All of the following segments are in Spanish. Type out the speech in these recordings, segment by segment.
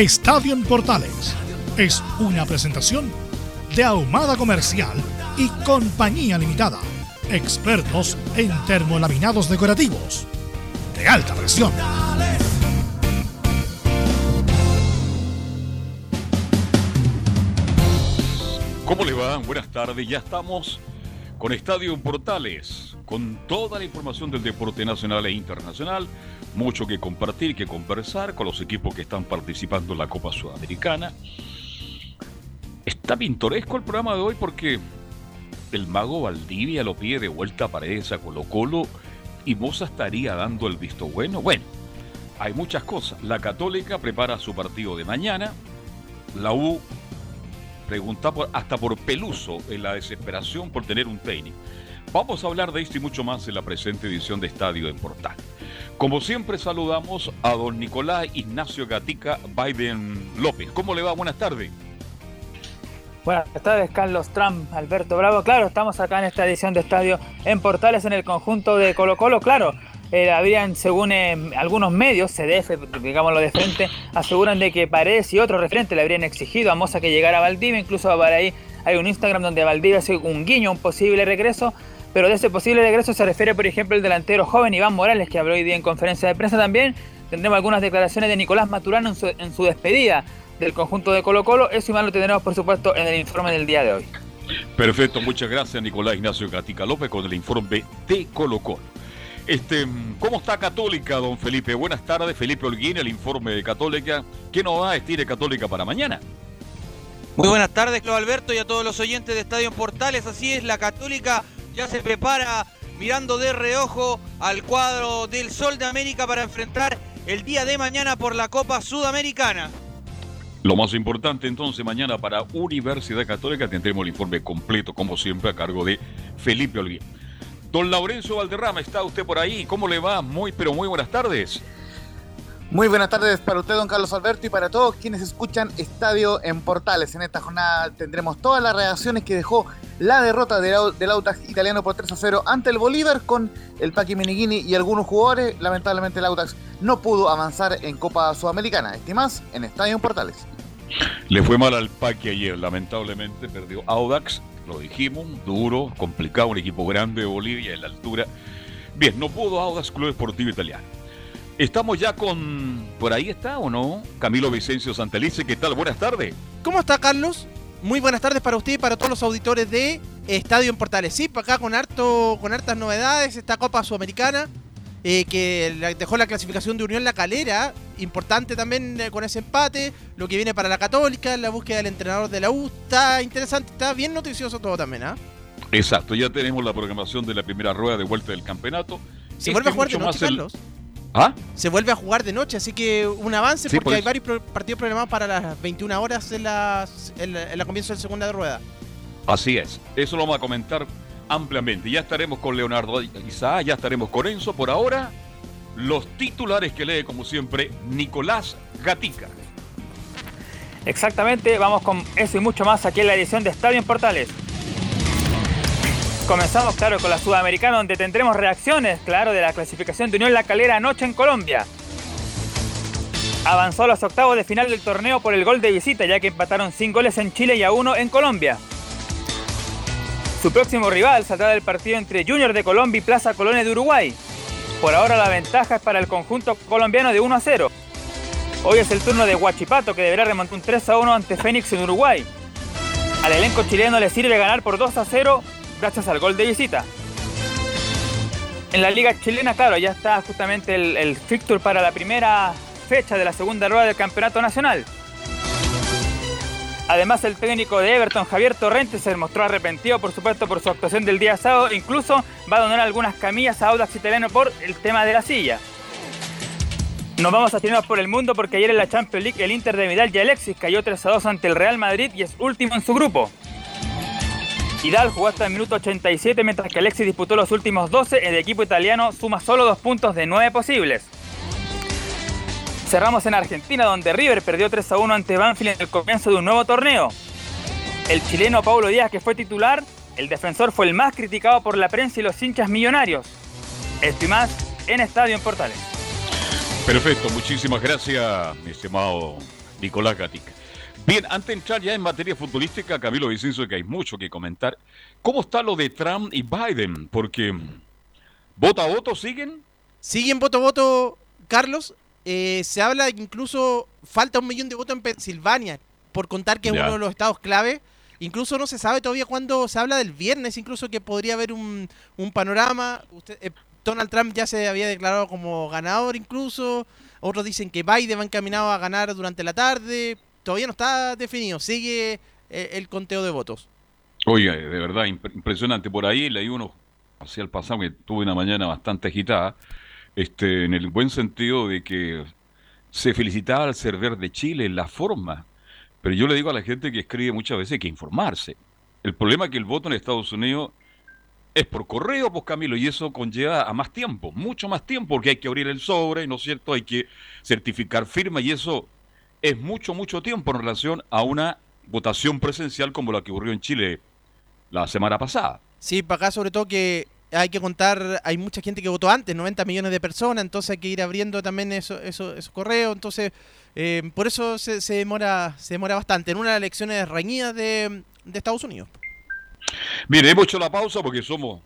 Estadio en Portales es una presentación de Ahumada Comercial y Compañía Limitada. Expertos en termolaminados decorativos de alta presión. ¿Cómo le va? Buenas tardes. Ya estamos con Estadio Portales, con toda la información del deporte nacional e internacional. Mucho que compartir, que conversar con los equipos que están participando en la Copa Sudamericana. Está pintoresco el programa de hoy porque el mago Valdivia lo pide de vuelta para esa Colo Colo y Moza estaría dando el visto bueno. Bueno, hay muchas cosas. La Católica prepara su partido de mañana. La U pregunta hasta por Peluso en la desesperación por tener un técnico. Vamos a hablar de esto y mucho más en la presente edición de Estadio en Portal. Como siempre saludamos a don Nicolás Ignacio Gatica Biden López. ¿Cómo le va? Buenas tardes. Buenas tardes, Carlos Trump, Alberto Bravo. Claro, estamos acá en esta edición de Estadio en Portales en el conjunto de Colo Colo. Claro, eh, habrían, según eh, algunos medios, CDF, digámoslo de frente, aseguran de que Paredes y otros referentes le habrían exigido a Moza que llegara a Valdivia. Incluso para ahí hay un Instagram donde Valdivia hace un guiño, un posible regreso. Pero de ese posible regreso se refiere, por ejemplo, el delantero joven Iván Morales, que habló hoy día en conferencia de prensa también. Tendremos algunas declaraciones de Nicolás Maturano en su, en su despedida del conjunto de Colo Colo. Eso y más lo tendremos, por supuesto, en el informe del día de hoy. Perfecto, muchas gracias Nicolás Ignacio Gatica López con el informe de Colo Colo. Este, ¿Cómo está Católica, don Felipe? Buenas tardes, Felipe Holguín, el informe de Católica. ¿Qué nos va a estire Católica para mañana? Muy buenas tardes, Claudio Alberto, y a todos los oyentes de Estadio Portales. Así es, la Católica ya se prepara mirando de reojo al cuadro del Sol de América para enfrentar el día de mañana por la Copa Sudamericana. Lo más importante entonces mañana para Universidad Católica tendremos el informe completo como siempre a cargo de Felipe Olguín. Don Laurencio Valderrama, ¿está usted por ahí? ¿Cómo le va? Muy pero muy buenas tardes. Muy buenas tardes para usted, don Carlos Alberto, y para todos quienes escuchan Estadio en Portales. En esta jornada tendremos todas las reacciones que dejó la derrota del, Autax italiano por 3 a 0 ante el Bolívar con el Paqui Menigini y algunos jugadores. Lamentablemente el Autax no pudo avanzar en Copa Sudamericana. Estimas en Estadio en Portales. Le fue mal al Paqui ayer, lamentablemente perdió Audax, lo dijimos, duro, complicado, un equipo grande de Bolivia en la altura. Bien, no pudo Audax Club Esportivo Italiano. Estamos ya con. ¿Por ahí está o no? Camilo Vicencio Santelice, ¿qué tal? Buenas tardes. ¿Cómo está, Carlos? Muy buenas tardes para usted y para todos los auditores de Estadio en Portales. Sí, acá con, harto, con hartas novedades, esta Copa Sudamericana, eh, que dejó la clasificación de Unión La Calera, importante también eh, con ese empate, lo que viene para la Católica, la búsqueda del entrenador de la U, está interesante, está bien noticioso todo también, ¿ah? Exacto, ya tenemos la programación de la primera rueda de vuelta del campeonato. Se vuelve a jugar de noche, Carlos. ¿Ah? Se vuelve a jugar de noche, así que un avance porque hay varios partidos programados para las 21 horas en la, en la, comienzo de segunda rueda. Así es, eso lo vamos a comentar ampliamente. Ya estaremos con Leonardo Isaac, ya estaremos con Enzo. Por ahora, los titulares que lee, como siempre, Nicolás Gatica. Exactamente, vamos con eso y mucho más aquí en la edición de Estadio en Portales. Comenzamos, claro, con la Sudamericana, donde tendremos reacciones, claro, de la clasificación de Unión La Calera anoche en Colombia. Avanzó a los octavos de final del torneo por el gol de visita, ya que empataron sin goles en Chile y a uno en Colombia. Su próximo rival saldrá del partido entre Junior de Colombia y Plaza Colonia de Uruguay. Por ahora la ventaja es para el conjunto colombiano de 1 a 0. Hoy es el turno de Huachipato que deberá remontar un 3 a 1 ante Fénix en Uruguay. Al elenco chileno le sirve ganar por 2 a 0 gracias al gol de visita. En la liga chilena, claro, ya está justamente el, el fixture para la primera fecha de la segunda rueda del campeonato nacional. Además, el técnico de Everton, Javier Torrente, se mostró arrepentido, por supuesto, por su actuación del día sábado. Incluso va a donar algunas camillas a Audax Italiano por el tema de la silla. Nos vamos a tirarnos por el mundo porque ayer en la Champions League el Inter de Vidal y Alexis cayó 3 a 2 ante el Real Madrid y es último en su grupo. Vidal jugó hasta el minuto 87 mientras que Alexis disputó los últimos 12. El equipo italiano suma solo dos puntos de 9 posibles. Cerramos en Argentina, donde River perdió 3 a 1 ante Banfield en el comienzo de un nuevo torneo. El chileno Paulo Díaz, que fue titular, el defensor fue el más criticado por la prensa y los hinchas millonarios. Esto y más en Estadio en Portales. Perfecto, muchísimas gracias, mi estimado Nicolás Gatic. Bien, antes de entrar ya en materia futbolística, Camilo Vicencio, que hay mucho que comentar. ¿Cómo está lo de Trump y Biden? Porque voto a voto siguen. Siguen voto a voto, Carlos. Eh, se habla que incluso falta un millón de votos en Pensilvania, por contar que es uno de los estados clave. Incluso no se sabe todavía cuándo se habla del viernes, incluso que podría haber un, un panorama. Usted, eh, Donald Trump ya se había declarado como ganador incluso. Otros dicen que Biden va encaminado a ganar durante la tarde. Todavía no está definido. Sigue eh, el conteo de votos. Oiga, de verdad, impre- impresionante. Por ahí leí uno hacia el pasado que tuve una mañana bastante agitada, este, en el buen sentido de que se felicitaba al Cerver de Chile en la forma. Pero yo le digo a la gente que escribe muchas veces que informarse. El problema es que el voto en Estados Unidos es por correo, pues Camilo, y eso conlleva a más tiempo, mucho más tiempo, porque hay que abrir el sobre, ¿no es cierto? Hay que certificar firma y eso es mucho, mucho tiempo en relación a una votación presencial como la que ocurrió en Chile la semana pasada. Sí, para acá sobre todo que hay que contar, hay mucha gente que votó antes, 90 millones de personas, entonces hay que ir abriendo también eso, eso, esos correos, entonces eh, por eso se, demora se demora bastante en una de las elecciones reñidas de, de Estados Unidos. Mire, hemos hecho la pausa porque somos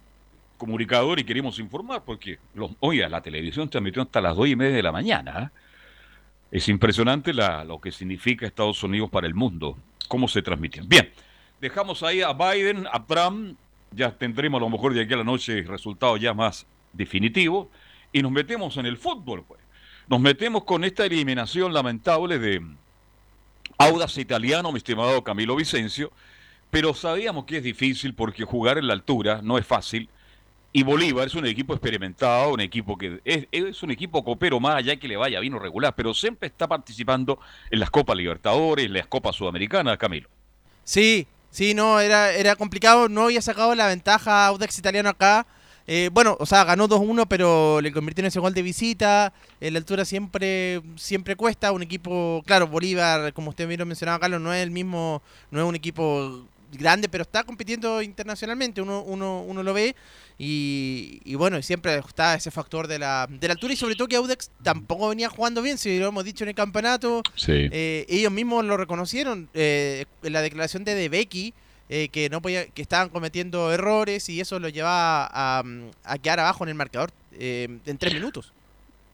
comunicadores y queremos informar, porque, los, oiga, la televisión transmitió hasta las dos y media de la mañana. ¿eh? Es impresionante la- lo que significa Estados Unidos para el mundo, cómo se transmiten. Bien, dejamos ahí a Biden, a Trump, ya tendremos a lo mejor de aquí a la noche resultados ya más definitivos, y nos metemos en el fútbol, pues. Nos metemos con esta eliminación lamentable de Audax Italiano, mi estimado Camilo Vicencio, pero sabíamos que es difícil porque jugar en la altura no es fácil. Y Bolívar es un equipo experimentado, un equipo que es, es un equipo copero más allá que le vaya vino regular, pero siempre está participando en las Copas Libertadores, en las Copas Sudamericanas, Camilo. Sí, sí, no, era, era complicado, no había sacado la ventaja Audax Italiano acá. Eh, bueno, o sea, ganó 2-1, pero le convirtió en ese gol de visita. En la altura siempre siempre cuesta. Un equipo, claro, Bolívar, como usted mismo mencionaba, Carlos, no es el mismo, no es un equipo grande, pero está compitiendo internacionalmente, uno, uno, uno lo ve. Y, y bueno, siempre está ese factor de la, de la altura y sobre todo que Audax tampoco venía jugando bien, si lo hemos dicho en el campeonato. Sí. Eh, ellos mismos lo reconocieron eh, en la declaración de De Becky, eh, que no podía, que estaban cometiendo errores y eso lo llevaba a, a quedar abajo en el marcador eh, en tres minutos.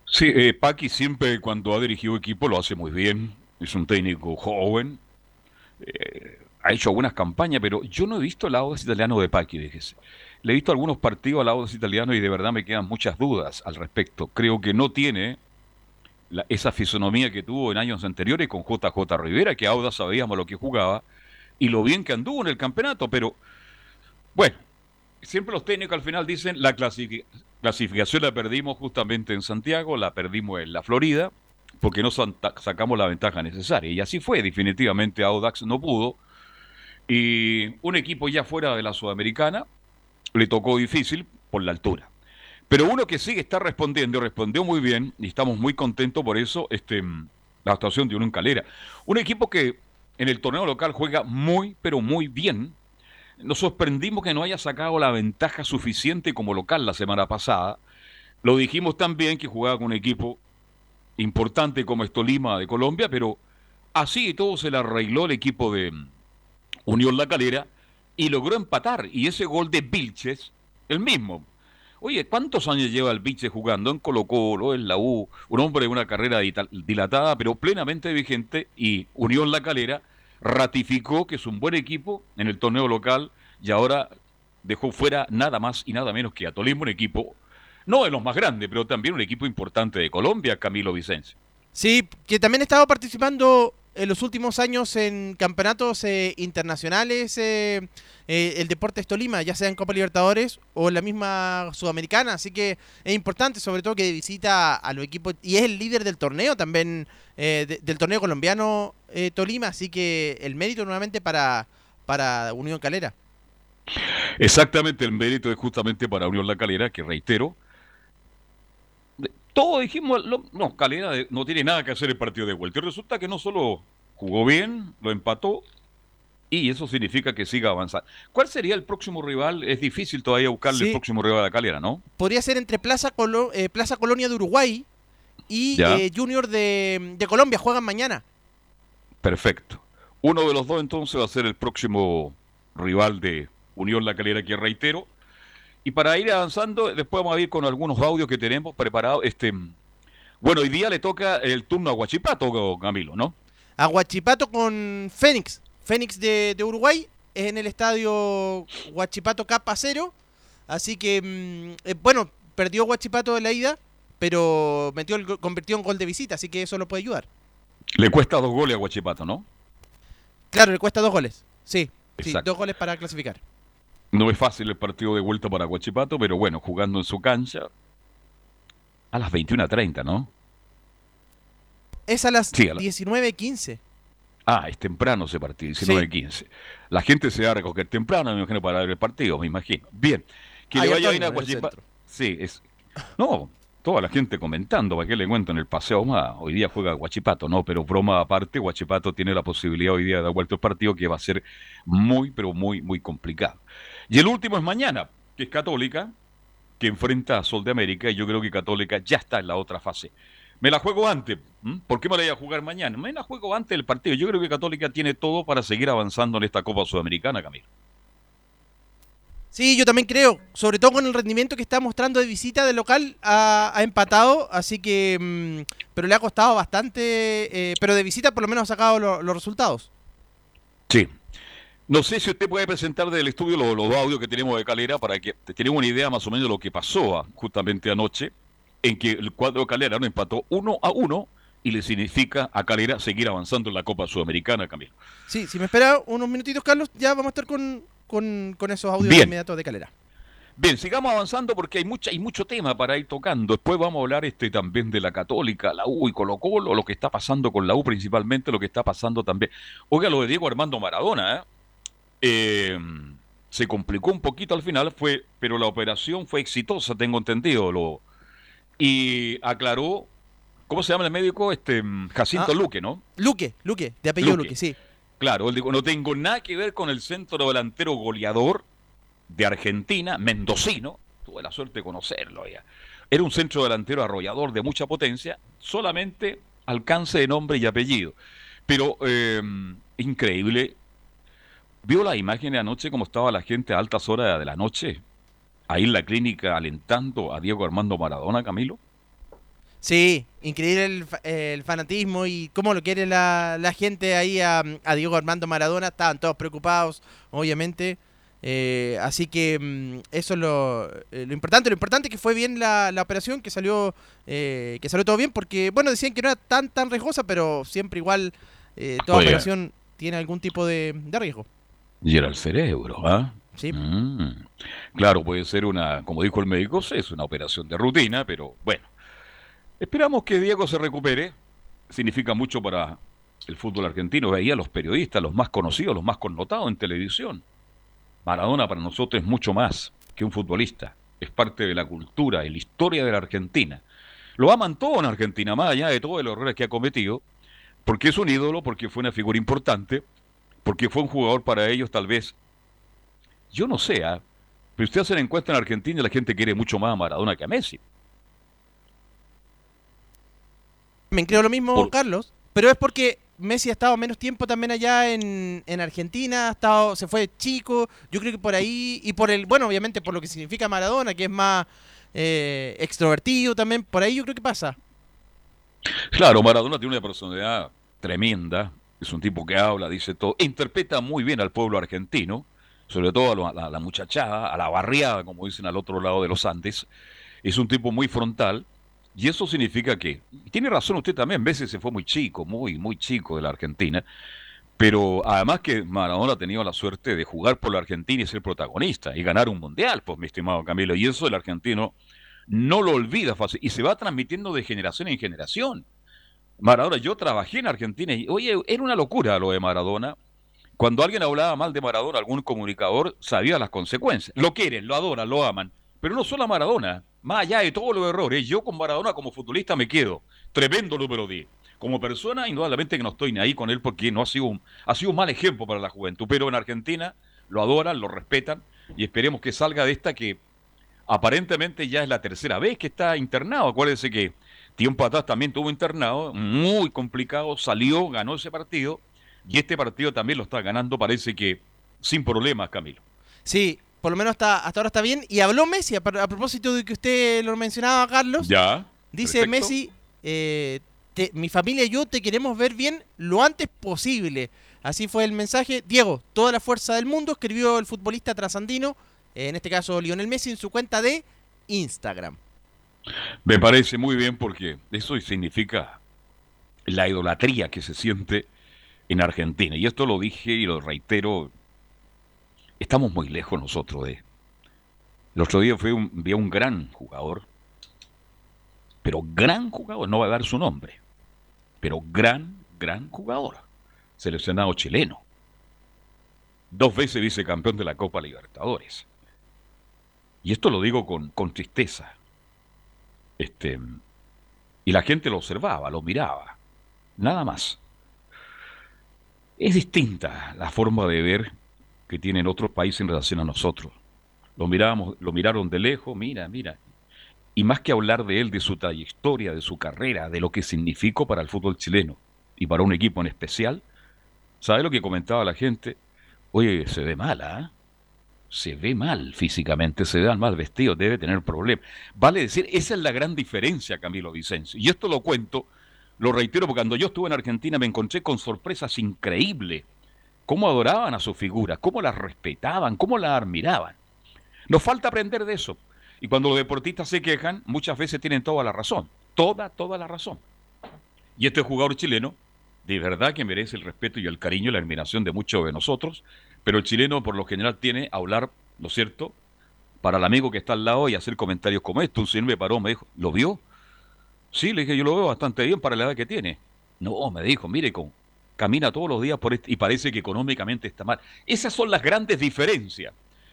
Sí, eh, Paqui siempre cuando ha dirigido equipo lo hace muy bien. Es un técnico joven. eh, ha hecho algunas campañas, pero yo no he visto el Audax italiano de Paqui, déjese. Le he visto algunos partidos al Audax italiano y de verdad me quedan muchas dudas al respecto. Creo que no tiene esa fisonomía que tuvo en años anteriores con JJ Rivera, que Audax sabíamos lo que jugaba y lo bien que anduvo en el campeonato, pero bueno, siempre los técnicos al final dicen la clasifi- clasificación la perdimos justamente en Santiago, la perdimos en la Florida, porque no sacamos la ventaja necesaria. Y así fue, definitivamente Audax no pudo. Y un equipo ya fuera de la Sudamericana le tocó difícil por la altura. Pero uno que sí está respondiendo, respondió muy bien, y estamos muy contentos por eso, este, la actuación de Unión Calera. Un equipo que en el torneo local juega muy, pero muy bien. Nos sorprendimos que no haya sacado la ventaja suficiente como local la semana pasada. Lo dijimos también que jugaba con un equipo importante como es Tolima de Colombia, pero así y todo se le arregló el equipo de Unión La Calera y logró empatar. Y ese gol de Vilches, el mismo. Oye, ¿cuántos años lleva el Biche jugando en Colo Colo, en la U? Un hombre de una carrera dilatada, pero plenamente vigente, y Unión La Calera ratificó que es un buen equipo en el torneo local y ahora dejó fuera nada más y nada menos que a Tolima, un equipo, no de los más grandes, pero también un equipo importante de Colombia, Camilo Vicencio. Sí, que también estaba participando en los últimos años en campeonatos eh, internacionales eh, eh, el Deportes Tolima, ya sea en Copa Libertadores o en la misma Sudamericana, así que es importante sobre todo que visita a los equipos y es el líder del torneo también, del torneo colombiano Tolima, así que el mérito nuevamente para, para Unión Calera. Exactamente, el mérito es justamente para Unión La Calera, que reitero, todos dijimos, no, Calera no tiene nada que hacer el partido de vuelta. Y resulta que no solo jugó bien, lo empató, y eso significa que siga avanzando. ¿Cuál sería el próximo rival? Es difícil todavía buscarle el próximo rival a Calera, ¿no? Podría ser entre Plaza, eh, Plaza Colonia de Uruguay y eh, Junior de, de Colombia. Juegan mañana. Perfecto. Uno de los dos entonces va a ser el próximo rival de Unión La Calera, que reitero, y para ir avanzando, después vamos a ir con algunos audios que tenemos preparados. Este, bueno, hoy día le toca el turno a Guachipato, Camilo, ¿no? A Guachipato con Fénix. Fénix de, Uruguay es en el estadio Guachipato Capa Cero. Así que, mm, eh, bueno, perdió Guachipato de la ida, pero metió el, convirtió en gol de visita, así que eso lo puede ayudar. Le cuesta dos goles a Guachipato, ¿no? Claro, le cuesta dos goles. Sí, sí dos goles para clasificar. No es fácil el partido de vuelta para Guachipato, pero bueno, jugando en su cancha a las 21.30, ¿no? Es a las 19.15. Ah, es temprano ese partido, 19.15. La gente se va a recoger temprano, me imagino, para ver el partido, me imagino. Bien, que le vaya bien a Guachipato. Sí, es... No, toda la gente comentando, ¿para qué le cuento en el paseo más? Hoy día juega Guachipato, no, pero broma aparte, Guachipato tiene la posibilidad hoy día de dar vuelta el partido que va a ser muy, pero muy, muy complicado. Y el último es mañana, que es Católica, que enfrenta a Sol de América, y yo creo que Católica ya está en la otra fase. Me la juego antes. ¿Por qué me la voy a jugar mañana? Me la juego antes del partido. Yo creo que Católica tiene todo para seguir avanzando en esta Copa Sudamericana, Camilo. Sí, yo también creo, sobre todo con el rendimiento que está mostrando de visita del local, ha, empatado, así que, mm, pero le ha costado bastante, eh, pero de visita por lo menos ha sacado los resultados. Sí, no sé si usted puede presentar del estudio los, los audios que tenemos de Calera para que tengamos una idea más o menos de lo que pasó justamente anoche, en que el cuadro de Calera no empató uno a uno y le significa a Calera seguir avanzando en la Copa Sudamericana, Camilo. Sí, si me espera unos minutitos, Carlos, ya vamos a estar con, con, esos audios inmediatos de Calera. Bien, sigamos avanzando porque hay mucha, hay mucho tema para ir tocando. Después vamos a hablar este también de la Católica, la U y Colo Colo, lo que está pasando con la U principalmente, lo que está pasando también. Oiga, lo de Diego Armando Maradona, ¿eh? Eh, se complicó un poquito al final, fue, pero la operación fue exitosa, tengo entendido. Lo, y aclaró, ¿cómo se llama el médico? Este Jacinto ah, Luque, ¿no? Luque, Luque, de apellido Luque, sí. Claro, él dijo, no tengo nada que ver con el centro delantero goleador de Argentina, mendocino, tuve la suerte de conocerlo ya. Era un centro delantero arrollador de mucha potencia, solamente alcance de nombre y apellido. Pero eh, increíble, ¿Vio la imagen de anoche como estaba la gente a altas horas de la noche? Ahí en la clínica alentando a Diego Armando Maradona, Camilo. Sí, increíble el, fanatismo y cómo lo quiere la, gente ahí a, Diego Armando Maradona. Estaban todos preocupados, obviamente. Eh, así que mm, eso es eh, lo, importante. Lo importante es que fue bien la, operación, que salió, eh, que salió todo bien, porque bueno, decían que no era tan tan riesgosa, pero siempre igual toda operación tiene algún tipo de riesgo. Y era el cerebro, ¿ah? Sí. Mm. Claro, puede ser una, como dijo el médico, es una operación de rutina, pero bueno. Esperamos que Diego se recupere. Significa mucho para el fútbol argentino. Veía a los periodistas, los más conocidos, los más connotados en televisión. Maradona para nosotros es mucho más que un futbolista. Es parte de la cultura y la historia de la Argentina. Lo aman todo en Argentina, más allá de todos los errores que ha cometido, porque es un ídolo, porque fue una figura importante, porque fue un jugador para ellos tal vez, yo no sé, ¿ah? pero usted hace la encuesta en Argentina y la gente quiere mucho más a Maradona que a Messi. Me creo lo mismo, Carlos, pero es porque Messi ha estado menos tiempo también allá en, en Argentina, ha estado, se fue chico, yo creo que por ahí, y por el, bueno, obviamente por lo que significa Maradona, que es más eh, extrovertido también, por ahí yo creo que pasa. Claro, Maradona tiene una personalidad tremenda, es un tipo que habla, dice todo, interpreta muy bien al pueblo argentino, sobre todo a la, muchachada, a la barriada, como dicen al otro lado de los Andes, es un tipo muy frontal, y eso significa que, tiene razón usted también, veces se fue muy chico, muy, muy chico de la Argentina, pero además que Maradona ha tenido la suerte de jugar por la Argentina y ser protagonista y ganar un mundial, pues mi estimado Camilo, y eso el argentino no lo olvida fácil y se va transmitiendo de generación en generación. Maradona, yo trabajé en Argentina y, oye, era una locura lo de Maradona. Cuando alguien hablaba mal de Maradona, algún comunicador sabía las consecuencias. Lo quieren, lo adoran, lo aman. Pero no solo a Maradona, más allá de todos los errores, yo con Maradona como futbolista me quedo. Tremendo número 10. Como persona, indudablemente que no estoy ni ahí con él porque no ha sido un, ha sido un mal ejemplo para la juventud. Pero en Argentina lo adoran, lo respetan y esperemos que salga de esta que aparentemente ya es la tercera vez que está internado. Acuérdense que tiempo atrás también tuvo internado, muy complicado, salió, ganó ese partido y este partido también lo está ganando, parece que sin problemas, Camilo. Sí, por lo menos hasta, hasta ahora está bien. Y habló Messi, a, propósito de que usted lo mencionaba, Carlos. Ya. Dice Messi, eh, mi familia y yo te queremos ver bien lo antes posible. Así fue el mensaje. Diego, toda la fuerza del mundo, escribió el futbolista trasandino, en este caso Lionel Messi, en su cuenta de Instagram. Me parece muy bien porque eso significa la idolatría que se siente en Argentina. Y esto lo dije y lo reitero, estamos muy lejos nosotros de... El otro día fue un, vi un gran jugador, pero gran jugador, no va a dar su nombre, pero gran, gran jugador, seleccionado chileno, dos veces vicecampeón de la Copa Libertadores. Y esto lo digo con, con tristeza. Este, y la gente lo observaba, lo miraba, nada más. Es distinta la forma de ver que tienen otros países en relación a nosotros. Lo mirábamos, lo miraron de lejos, mira, mira. Y más que hablar de él, de su trayectoria, de su carrera, de lo que significó para el fútbol chileno y para un equipo en especial, ¿sabe lo que comentaba la gente? Oye, se ve mala, ¿ah? Se ve mal físicamente, se ve mal vestido, debe tener problemas. Vale decir, esa es la gran diferencia, Camilo Vicencio. Y esto lo cuento, lo reitero, porque cuando yo estuve en Argentina me encontré con sorpresas increíbles cómo adoraban a su figura, cómo la respetaban, cómo la admiraban. Nos falta aprender de eso. Y cuando los deportistas se quejan, muchas veces tienen toda la razón. Toda, toda la razón. Y este jugador chileno, de verdad que merece el respeto y el cariño y la admiración de muchos de nosotros, pero el chileno por lo general tiene a hablar, ¿no es cierto?, para el amigo que está al lado y hacer comentarios como esto. Un señor me paró, me dijo, ¿lo vio? Sí, le dije, yo lo veo bastante bien para la edad que tiene. No, me dijo, mire, con, camina todos los días por y parece que económicamente está mal. Esas son las grandes diferencias.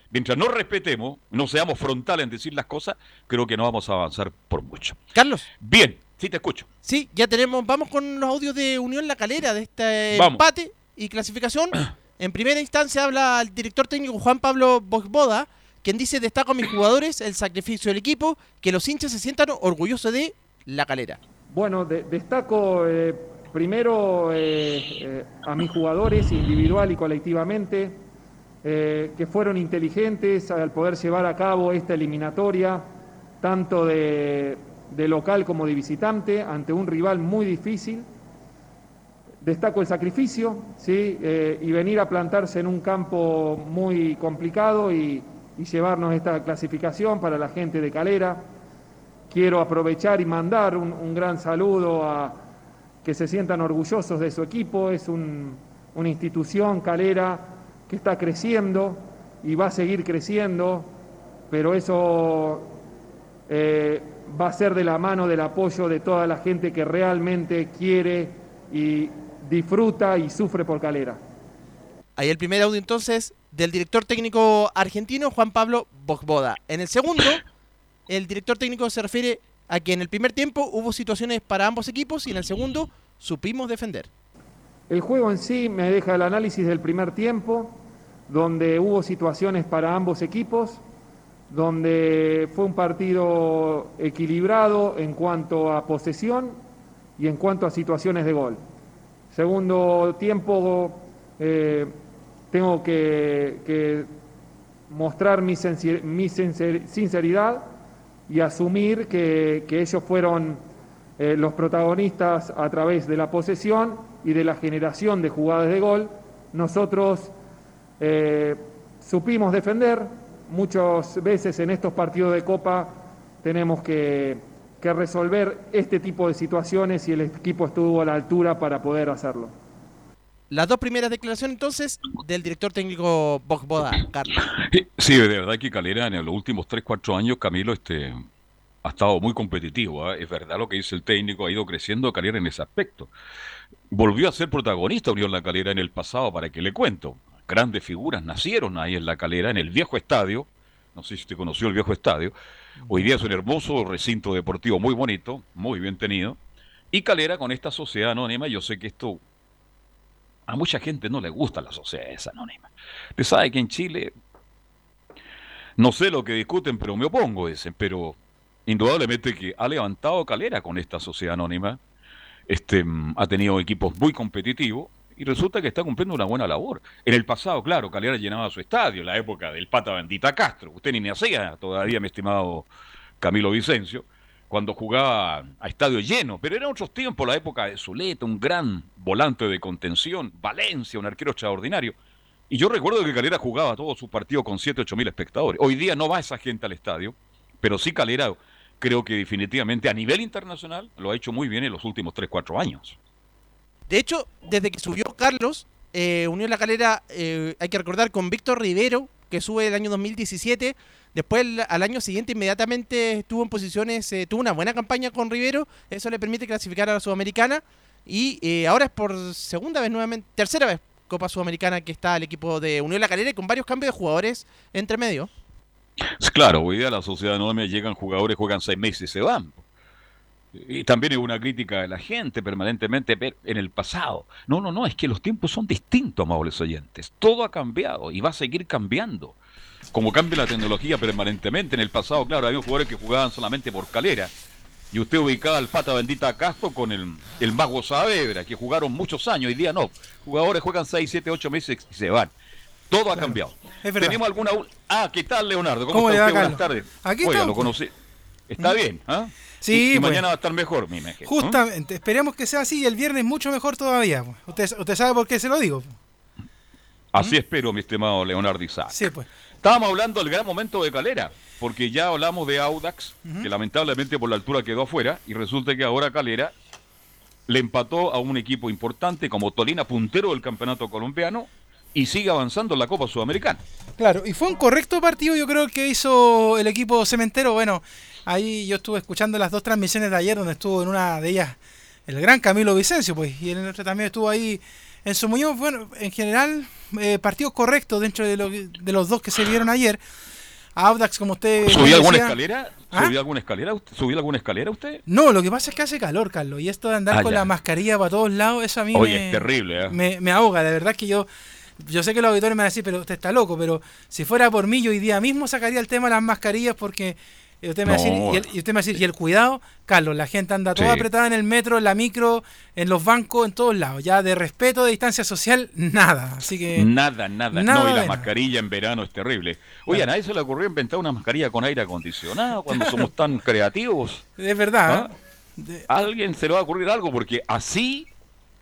Mientras no respetemos, no seamos frontales en decir las cosas, creo que no vamos a avanzar por mucho. Carlos. Bien, sí te escucho. Sí, ya tenemos, vamos con los audios de Unión La Calera, de este empate y clasificación. En primera instancia habla el director técnico Juan Pablo Bosboda, quien dice, destaco a mis jugadores, el sacrificio del equipo, que los hinchas se sientan orgullosos de La Calera. Bueno, destaco... Eh, Primero eh, eh, a mis jugadores individual y colectivamente, eh, que fueron inteligentes al poder llevar a cabo esta eliminatoria, tanto de, local como de visitante, ante un rival muy difícil. Destaco el sacrificio, ¿sí? y venir a plantarse en un campo muy complicado y, llevarnos esta clasificación para la gente de Calera. Quiero aprovechar y mandar un gran saludo a, que se sientan orgullosos de su equipo, es una institución calera que está creciendo y va a seguir creciendo, pero eso eh, va a ser de la mano del apoyo de toda la gente que realmente quiere y disfruta y sufre por calera. Ahí el primer audio entonces del director técnico argentino Juan Pablo Bogboda. En el segundo, el director técnico se refiere a que en el primer tiempo hubo situaciones para ambos equipos y en el segundo supimos defender. El juego en sí me deja el análisis del primer tiempo, donde hubo situaciones para ambos equipos, donde fue un partido equilibrado en cuanto a posesión y en cuanto a situaciones de gol. Segundo tiempo, eh, tengo que, mostrar mi, sinceridad y asumir que, ellos fueron eh, los protagonistas a través de la posesión y de la generación de jugadas de gol. Nosotros eh, supimos defender, muchas veces en estos partidos de Copa tenemos que, que resolver este tipo de situaciones y el equipo estuvo a la altura para poder hacerlo. Las dos primeras declaraciones entonces del director técnico Bogboda, Carlos. Sí, de verdad que Calera en los últimos 3-4 años, Camilo, este, ha estado muy competitivo. ¿ah? Es verdad lo que dice el técnico, ha ido creciendo Calera en ese aspecto. Volvió a ser protagonista Unión La Calera en el pasado, para que le cuento. Grandes figuras nacieron ahí en La Calera, en el viejo estadio. No sé si usted conoció el viejo estadio. Hoy día es un hermoso recinto deportivo, muy bonito, muy bien tenido. Y Calera con esta sociedad anónima, yo sé que esto a mucha gente no le gusta la sociedad anónima. Usted sabe que en Chile, no sé lo que discuten, pero me opongo, dicen, pero indudablemente que ha levantado Calera con esta sociedad anónima, este, ha tenido equipos muy competitivos y resulta que está cumpliendo una buena labor. En el pasado, claro, Calera llenaba su estadio, la época del pata bendita Castro, usted ni me hacía todavía, mi estimado Camilo Vicencio, cuando jugaba a estadio lleno, pero eran otros tiempos, la época de Zuleta, un gran volante de contención, Valencia, un arquero extraordinario. Y yo recuerdo que Calera jugaba todos sus partidos con 7, 8 mil espectadores. Hoy día no va esa gente al estadio, pero sí Calera creo que definitivamente a nivel internacional lo ha hecho muy bien en los últimos 3, 4 años. De hecho, desde que subió Carlos, eh, unió la calera, eh, hay que recordar, con Víctor Rivero, que sube el año 2017 Después, al año siguiente, inmediatamente estuvo en posiciones, eh, tuvo una buena campaña con Rivero, eso le permite clasificar a la Sudamericana. Y eh, ahora es por segunda vez nuevamente, tercera vez Copa Sudamericana que está el equipo de Unión La Calera y con varios cambios de jugadores entre medio. Claro, hoy día la sociedad no me llegan jugadores, juegan seis meses y se van. Y también es una crítica de la gente permanentemente en el pasado. No, no, no, es que los tiempos son distintos, amables oyentes. Todo ha cambiado y va a seguir cambiando como cambia la tecnología permanentemente. En el pasado, claro, había jugadores que jugaban solamente por calera. Y usted ubicaba al pata bendita Castro con el, el mago Saavedra, que jugaron muchos años. Hoy día no. Jugadores juegan 6, 7, 8 meses y se van. Todo ha cambiado. ¿Tenemos alguna. Ah, ¿qué tal, Leonardo? ¿Cómo, está usted? Buenas tardes. Aquí Oiga, lo conocí. Está bien, ¿ah? Sí, y, pues. mañana va a estar mejor, mi imagino. Justamente, esperemos que sea así y el viernes mucho mejor todavía. Usted, usted sabe por qué se lo digo. Así espero, mi estimado Leonardo Isaac. Sí, pues. Estábamos hablando del gran momento de Calera, porque ya hablamos de Audax, que lamentablemente por la altura quedó afuera, y resulta que ahora Calera le empató a un equipo importante como Tolina, puntero del campeonato colombiano, y sigue avanzando en la Copa Sudamericana. Claro, y fue un correcto partido, yo creo que hizo el equipo cementero. Bueno, ahí yo estuve escuchando las dos transmisiones de ayer, donde estuvo en una de ellas el gran Camilo Vicencio, pues, y en el otro también estuvo ahí en su Muñoz. Bueno, en general eh, partido correcto dentro de, de, los dos que se vieron ayer. Audax, como usted. ¿Subió alguna escalera? ¿Ah? ¿Subió alguna escalera? ¿Subió alguna escalera usted? No, lo que pasa es que hace calor, Carlos. Y esto de andar ah, con la mascarilla para todos lados, eso a mí me, terrible, ¿eh? me, me, ahoga. De verdad que yo. Yo sé que los auditores me van a decir, pero usted está loco. Pero si fuera por mí, yo hoy día mismo sacaría el tema de las mascarillas porque y usted, me va a decir, y, el, cuidado, Carlos, la gente anda toda apretada en el metro, en la micro, en los bancos, en todos lados. Ya de respeto, de distancia social, nada. Así que. Nada, nada. no, y la mascarilla en verano es terrible. Oye, a nadie se le ocurrió inventar una mascarilla con aire acondicionado cuando somos tan creativos. Es verdad. ¿Ah? alguien se le va a ocurrir algo porque así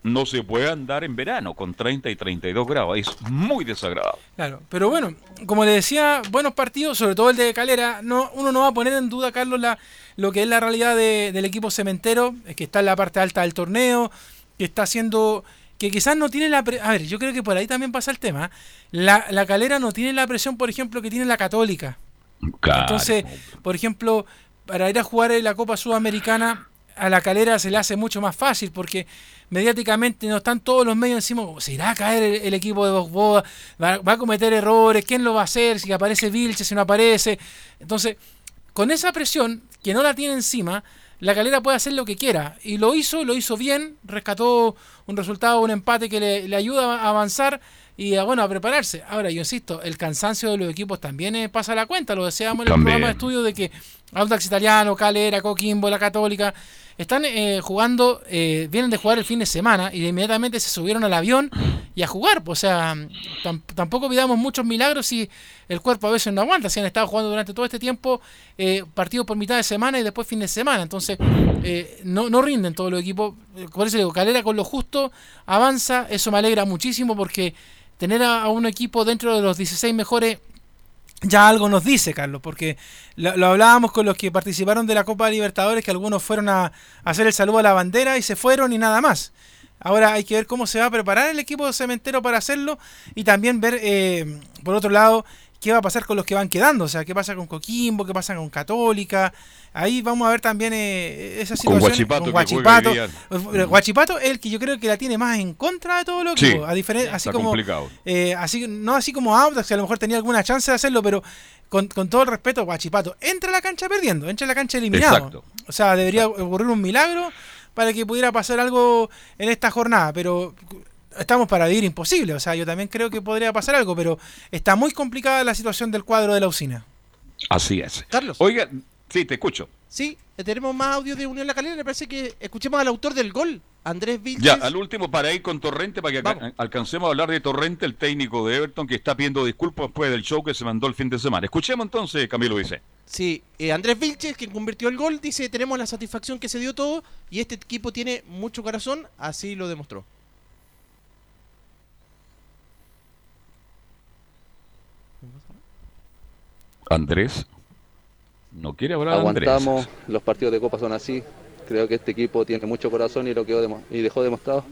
no se puede andar en verano con 30 y 32 grados. Es muy desagradable. Claro, pero bueno, como le decía, buenos partidos, sobre todo el de Calera. No, uno no va a poner en duda, Carlos, la, lo que es la realidad del equipo cementero, es que está en la parte alta del torneo, que está haciendo que quizás no tiene la... a ver, yo creo que por ahí también pasa el tema. La, la calera no tiene la presión, por ejemplo, que tiene la católica. Entonces, por ejemplo, para ir a jugar en la Copa Sudamericana, a la calera se le hace mucho más fácil porque mediáticamente no están todos los medios encima. ¿Se irá a caer el, equipo de Bosboa? ¿Va, ¿Va, a cometer errores? ¿Quién lo va a hacer? Si aparece Vilche, si no aparece. Entonces, con esa presión que no la tiene encima, la calera puede hacer lo que quiera. Y lo hizo, lo hizo bien, rescató un resultado, un empate que le, ayuda a avanzar y a, bueno, a prepararse. Ahora, yo insisto, el cansancio de los equipos también eh, pasa la cuenta. Lo decíamos en el programa de estudio de que Audax Italiano, Calera, Coquimbo, La Católica, están eh, jugando, eh, vienen de jugar el fin de semana y inmediatamente se subieron al avión y a jugar. O sea, tampoco pidamos muchos milagros si el cuerpo a veces no aguanta. Si han estado jugando durante todo este tiempo eh, partidos por mitad de semana y después fin de semana. Entonces, no, no rinden todos los equipos. Por eso digo, Calera con lo justo avanza. Eso me alegra muchísimo porque tener a un equipo dentro de los 16 mejores ya algo nos dice, Carlos, porque lo, hablábamos con los que participaron de la Copa Libertadores, que algunos fueron a, hacer el saludo a la bandera y se fueron y nada más. Ahora hay que ver cómo se va a preparar el equipo de cementero para hacerlo y también ver, eh, por otro lado, qué va a pasar con los que van quedando, o sea, qué pasa con Coquimbo, qué pasa con Católica. Ahí vamos a ver también eh, esa situación. Con Guachipato. Con Guachipato. Guachipato es el que yo creo que la tiene más en contra de todo lo que. a diferencia, así como. Eh, así, no así como Audax, que a lo mejor tenía alguna chance de hacerlo, pero con, todo el respeto, Guachipato entra a la cancha perdiendo, entra a la cancha eliminado. O sea, debería ocurrir un milagro para que pudiera pasar algo en esta jornada, pero estamos para vivir imposible. O sea, yo también creo que podría pasar algo, pero está muy complicada la situación del cuadro de la usina. Así es. Carlos. Oiga, sí, te escucho. Sí, tenemos más audio de Unión La Calera. Me parece que escuchemos al autor del gol, Andrés Vilches. Ya, al último para ir con Torrente, para que alcancemos a hablar de Torrente, el técnico de Everton, que está pidiendo disculpas después del show que se mandó el fin de semana. Escuchemos entonces, Camilo dice. Sí, eh, Andrés Vilches, quien convirtió el gol, dice, tenemos la satisfacción que se dio todo y este equipo tiene mucho corazón, así lo demostró. Andrés. No quiere hablar Aguantamos, los partidos de Copa son así. Creo que este equipo tiene mucho corazón y lo quedó y dejó demostrado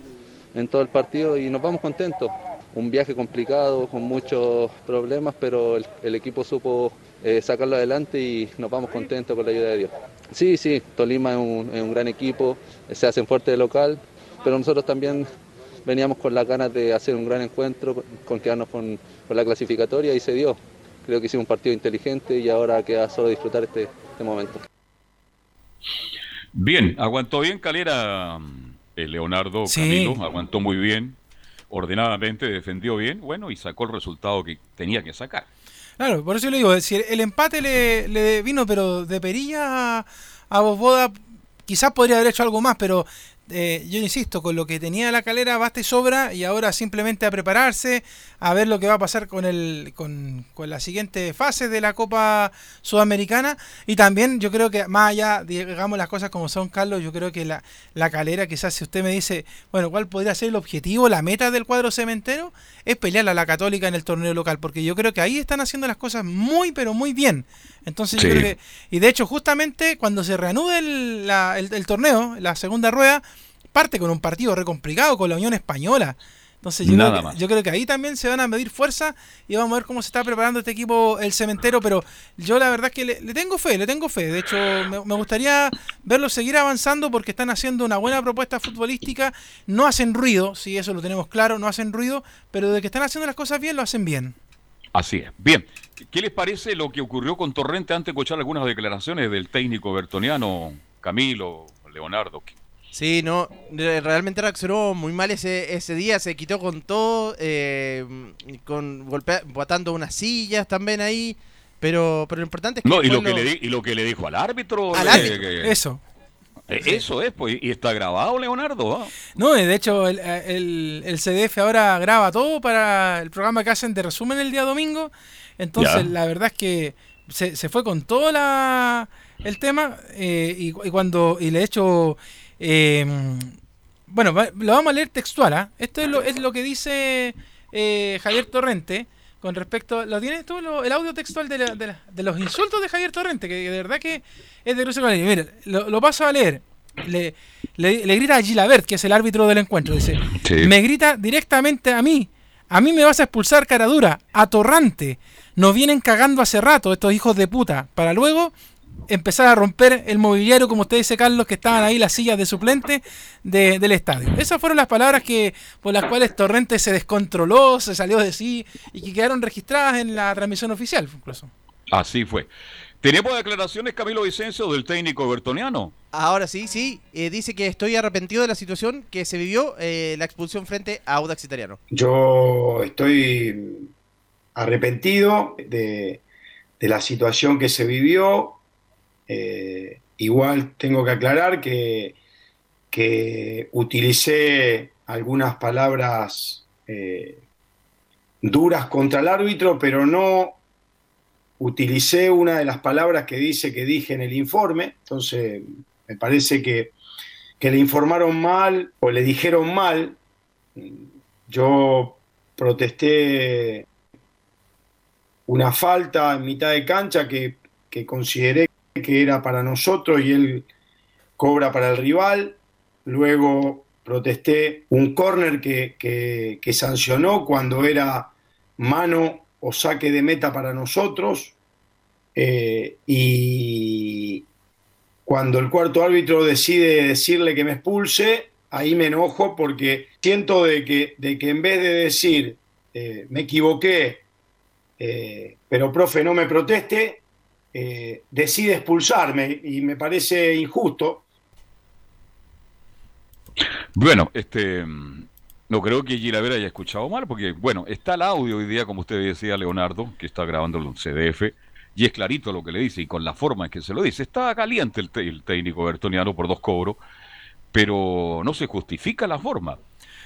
en todo el partido y nos vamos contentos. Un viaje complicado, con muchos problemas, pero el, equipo supo eh, sacarlo adelante y nos vamos contentos con la ayuda de Dios. Sí, sí, Tolima es un, gran equipo, se hacen fuerte de local, pero nosotros también veníamos con las ganas de hacer un gran encuentro, con quedarnos con la clasificatoria y se dio. Creo que hicimos un partido inteligente y ahora queda solo disfrutar este, este momento. Bien, aguantó bien Calera, el Leonardo Camilo, aguantó muy bien, ordenadamente defendió bien, bueno, y sacó el resultado que tenía que sacar. Claro, por eso le digo, si el empate le, le vino, pero de perilla a, a Boda, quizás podría haber hecho algo más, pero eh, yo insisto, con lo que tenía la calera basta y sobra y ahora simplemente a prepararse, a ver lo que va a pasar con, el, con, con, la siguiente fase de la Copa Sudamericana y también yo creo que más allá, digamos las cosas como son, Carlos, yo creo que la, la calera quizás si usted me dice, bueno, ¿cuál podría ser el objetivo, la meta del cuadro cementero? Es pelear a la católica en el torneo local, porque yo creo que ahí están haciendo las cosas muy, pero muy bien. Entonces yo creo que, y de hecho justamente cuando se reanude el, el torneo, la segunda rueda, parte con un partido re complicado con la Unión Española. Entonces yo creo, que, yo creo, que, ahí también se van a medir fuerza y vamos a ver cómo se está preparando este equipo el cementero, pero yo la verdad es que le, tengo fe, le tengo fe. De hecho, me, gustaría verlos seguir avanzando porque están haciendo una buena propuesta futbolística. No hacen ruido, sí, eso lo tenemos claro, no hacen ruido, pero de que están haciendo las cosas bien, lo hacen bien. Así es. Bien, ¿qué les parece lo que ocurrió con Torrente antes de escuchar algunas declaraciones del técnico bertoniano Camilo Leonardo? Sí, no, realmente reaccionó muy mal ese, ese día, se quitó con todo, eh, con golpea, botando unas sillas también ahí, pero, pero lo importante es que... No, y lo, que le y lo que le dijo al árbitro... Al árbitro, eso. Eh, eso es, pues, y está grabado, Leonardo. ¿ah? No, de hecho, el, el, el, CDF ahora graba todo para el programa que hacen de resumen el día domingo. Entonces, la verdad es que se, se fue con todo la, el tema eh, y, y, cuando y le he hecho Em, bueno, lo vamos a leer textual. ¿ah? Esto es lo, es lo que dice eh, Javier Torrente con respecto. ¿Lo tienes tú el audio textual de, de, los insultos de Javier Torrente? Que de verdad que es de Cruce Mira, lo, lo, paso a leer. Le, le, grita a Gilabert, que es el árbitro del encuentro. Dice: Me grita directamente a mí. A mí me vas a expulsar cara dura, atorrante. Nos vienen cagando hace rato estos hijos de puta. Para luego empezar a romper el mobiliario, como usted dice, Carlos, que estaban ahí las sillas de suplente del estadio. Esas fueron las palabras que por las cuales Torrente se descontroló, se salió de sí y que quedaron registradas en la transmisión oficial, incluso. Así fue. ¿Tenemos declaraciones, Camilo Vicencio, del técnico bertoniano? Ahora sí, sí. Eh, dice que estoy arrepentido de la situación que se vivió, eh, la expulsión frente a Audax Italiano. Yo estoy arrepentido de, de la situación que se vivió Eh, igual tengo que aclarar que, que utilicé algunas palabras eh, duras contra el árbitro, pero no utilicé una de las palabras que dice que dije en el informe. Entonces, me parece que, que le informaron mal o le dijeron mal. Yo protesté una falta en mitad de cancha que, que consideré que era para nosotros y él cobra para el rival. Luego protesté un córner que, que, sancionó cuando era mano o saque de meta para nosotros. Eh, y cuando el cuarto árbitro decide decirle que me expulse, ahí me enojo porque siento de que, de que en vez de decir eh, me equivoqué, eh, pero profe no me proteste, eh, decide expulsarme y me parece injusto. Bueno, este no creo que Gilavera haya escuchado mal, porque bueno, está el audio hoy día, como usted decía, Leonardo, que está grabando el CDF, y es clarito lo que le dice y con la forma en que se lo dice. Está caliente el, el técnico bertoniano por dos cobros, pero no se justifica la forma.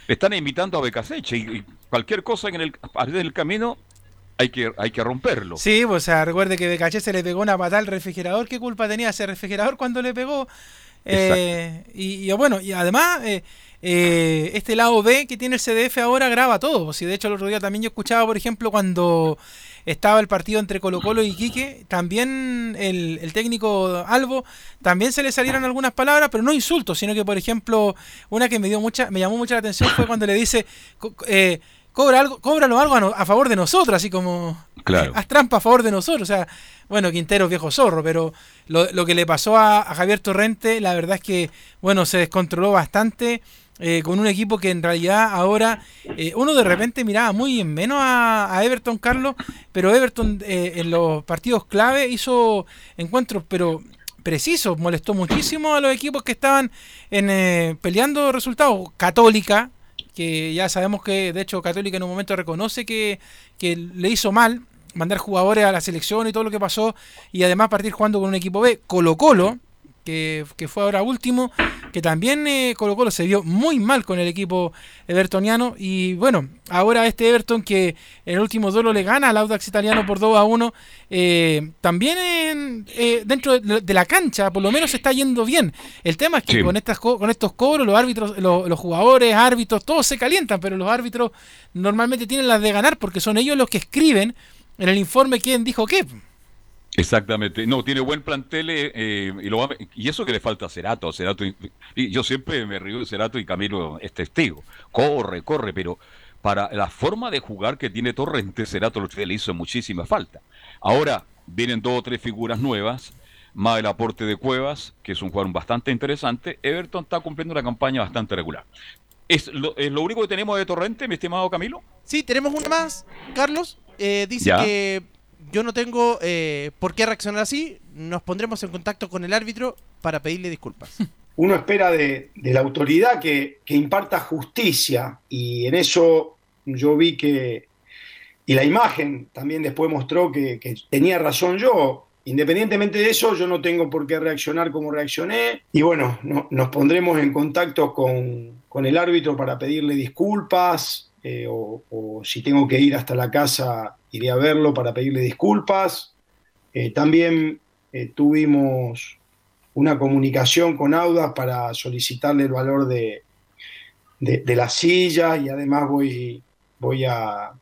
Están invitando a Becaseche y, y cualquier cosa en el, en el camino hay que, hay que romperlo. Sí, pues o sea, recuerde que Becaché se le pegó una patada al refrigerador. ¿Qué culpa tenía ese refrigerador cuando le pegó? Eh, y, y, bueno, y además, eh, eh, este lado B que tiene el CDF ahora graba todo. Si de hecho el otro día también yo escuchaba, por ejemplo, cuando estaba el partido entre Colo Colo y Quique, también el, el, técnico Albo, también se le salieron algunas palabras, pero no insultos, sino que por ejemplo, una que me dio mucha, me llamó mucho la atención fue cuando le dice eh, cobra algo, cóbralo algo a, a, favor de nosotros, así como claro. haz trampa a favor de nosotros. O sea, bueno, Quintero es viejo zorro, pero lo, lo que le pasó a, a, Javier Torrente, la verdad es que, bueno, se descontroló bastante. Eh, con un equipo que en realidad ahora eh, uno de repente miraba muy en menos a, a Everton Carlos, pero Everton eh, en los partidos clave hizo encuentros, pero precisos, molestó muchísimo a los equipos que estaban en, peleando resultados. Católica, que ya sabemos que de hecho Católica en un momento reconoce que, que le hizo mal mandar jugadores a la selección y todo lo que pasó, y además partir jugando con un equipo B, Colo Colo, que, que, fue ahora último, que también eh, Colo Colo se vio muy mal con el equipo evertoniano y bueno, ahora este Everton que en el último duelo le gana al Audax italiano por 2 a 1, eh, también en, eh, dentro de, de, la cancha por lo menos está yendo bien. El tema es que sí. con, estas, con estos cobros los árbitros, los, los jugadores, árbitros, todos se calientan, pero los árbitros normalmente tienen las de ganar porque son ellos los que escriben en el informe quién dijo qué. Exactamente, no, tiene buen plantel eh, eh, y, lo va, y, eso que le falta a Cerato, Cerato y, y, yo siempre me río de Cerato y Camilo es testigo, corre, corre, pero para la forma de jugar que tiene Torrente, Cerato le hizo muchísima falta. Ahora vienen dos o tres figuras nuevas, más el aporte de Cuevas, que es un jugador bastante interesante, Everton está cumpliendo una campaña bastante regular. ¿Es lo, ¿Es lo único que tenemos de Torrente, mi estimado Camilo? Sí, tenemos una más, Carlos. Eh, dice ¿Ya? que yo no tengo eh, por qué reaccionar así. Nos pondremos en contacto con el árbitro para pedirle disculpas. Uno espera de, de la autoridad que, que, imparta justicia y en eso yo vi que, y la imagen también después mostró que, tenía razón yo. Independientemente de eso, yo no tengo por qué reaccionar como reaccioné. Y bueno, no, nos pondremos en contacto con, con, el árbitro para pedirle disculpas eh, o, si tengo que ir hasta la casa iré a verlo para pedirle disculpas. Eh, también eh, tuvimos una comunicación con Audas para solicitarle el valor de, de, de la silla y además voy, voy a,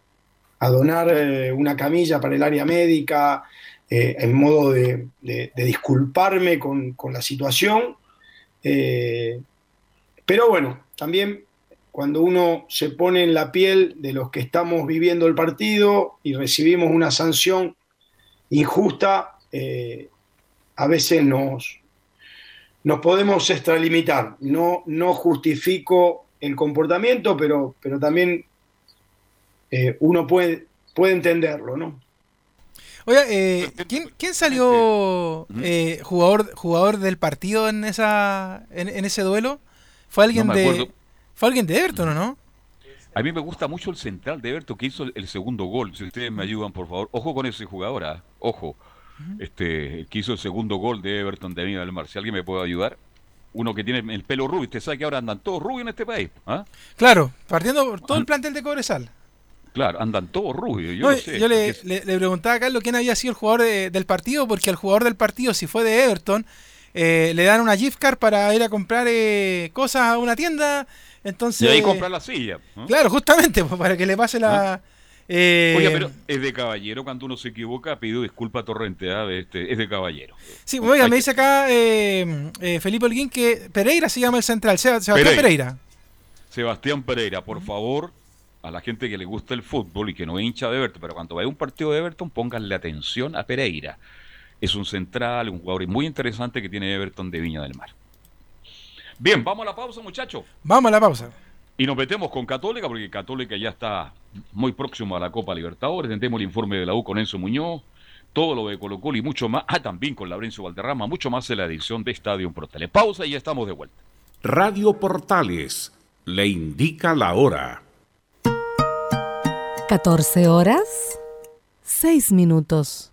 a donar una camilla para el área médica en modo de, de disculparme con, con, la situación. Pero bueno, también cuando uno se pone en la piel de los que estamos viviendo el partido y recibimos una sanción injusta, eh, a veces nos, nos podemos extralimitar. No, no justifico el comportamiento, pero, pero también eh, uno puede, puede entenderlo, ¿no? Oye, eh, ¿quién, ¿quién, salió eh, jugador, jugador del partido en, esa, en, en ese duelo? ¿Fue alguien no de... Fue alguien de Everton, ¿o no? A mí me gusta mucho el central de Everton que hizo el segundo gol. Si ustedes me ayudan, por favor. Ojo con ese jugador, ¿eh? ojo. este, el que hizo el segundo gol de Everton de del Mar. Si alguien me puede ayudar. Uno que tiene el pelo rubio. Usted sabe que ahora andan todos rubios en este país. ¿ah? Claro, partiendo por todo el plantel de Cobresal. Claro, andan todos rubios. Yo, No, no sé. yo le, Es- le- le preguntaba a Carlos quién había sido el jugador de- del partido, porque al jugador del partido, si fue de Everton, eh, le dan una gift card para ir a comprar eh, cosas a una tienda. Entonces, y ahí comprar la silla. ¿no? Claro, justamente, pues, para que le pase la. eh, Oye, pero es de caballero cuando uno se equivoca, pido disculpa a Torrente, ¿ah? Este, es de caballero. Sí, oiga, Hay me dice acá eh, eh, Felipe Holguín que Pereira se llama el central, Seba- Sebastián Pereira. Pereira. Sebastián Pereira, por favor, a la gente que le gusta el fútbol y que no es hincha de Everton, pero cuando vaya a un partido de Everton, pónganle atención a Pereira. Es un central, un jugador muy interesante que tiene Everton de Viña del Mar. Bien, vamos a la pausa, muchachos. Vamos a la pausa. Y nos metemos con Católica, porque Católica ya está muy próximo a la Copa Libertadores. Tendremos el informe de la U con Enzo Muñoz, todo lo de Colo Colo y mucho más. Ah, también con Laurencio Valderrama, mucho más en la edición de Estadio Portales. Pausa y ya estamos de vuelta. Radio Portales le indica la hora. 14 horas, 6 minutos.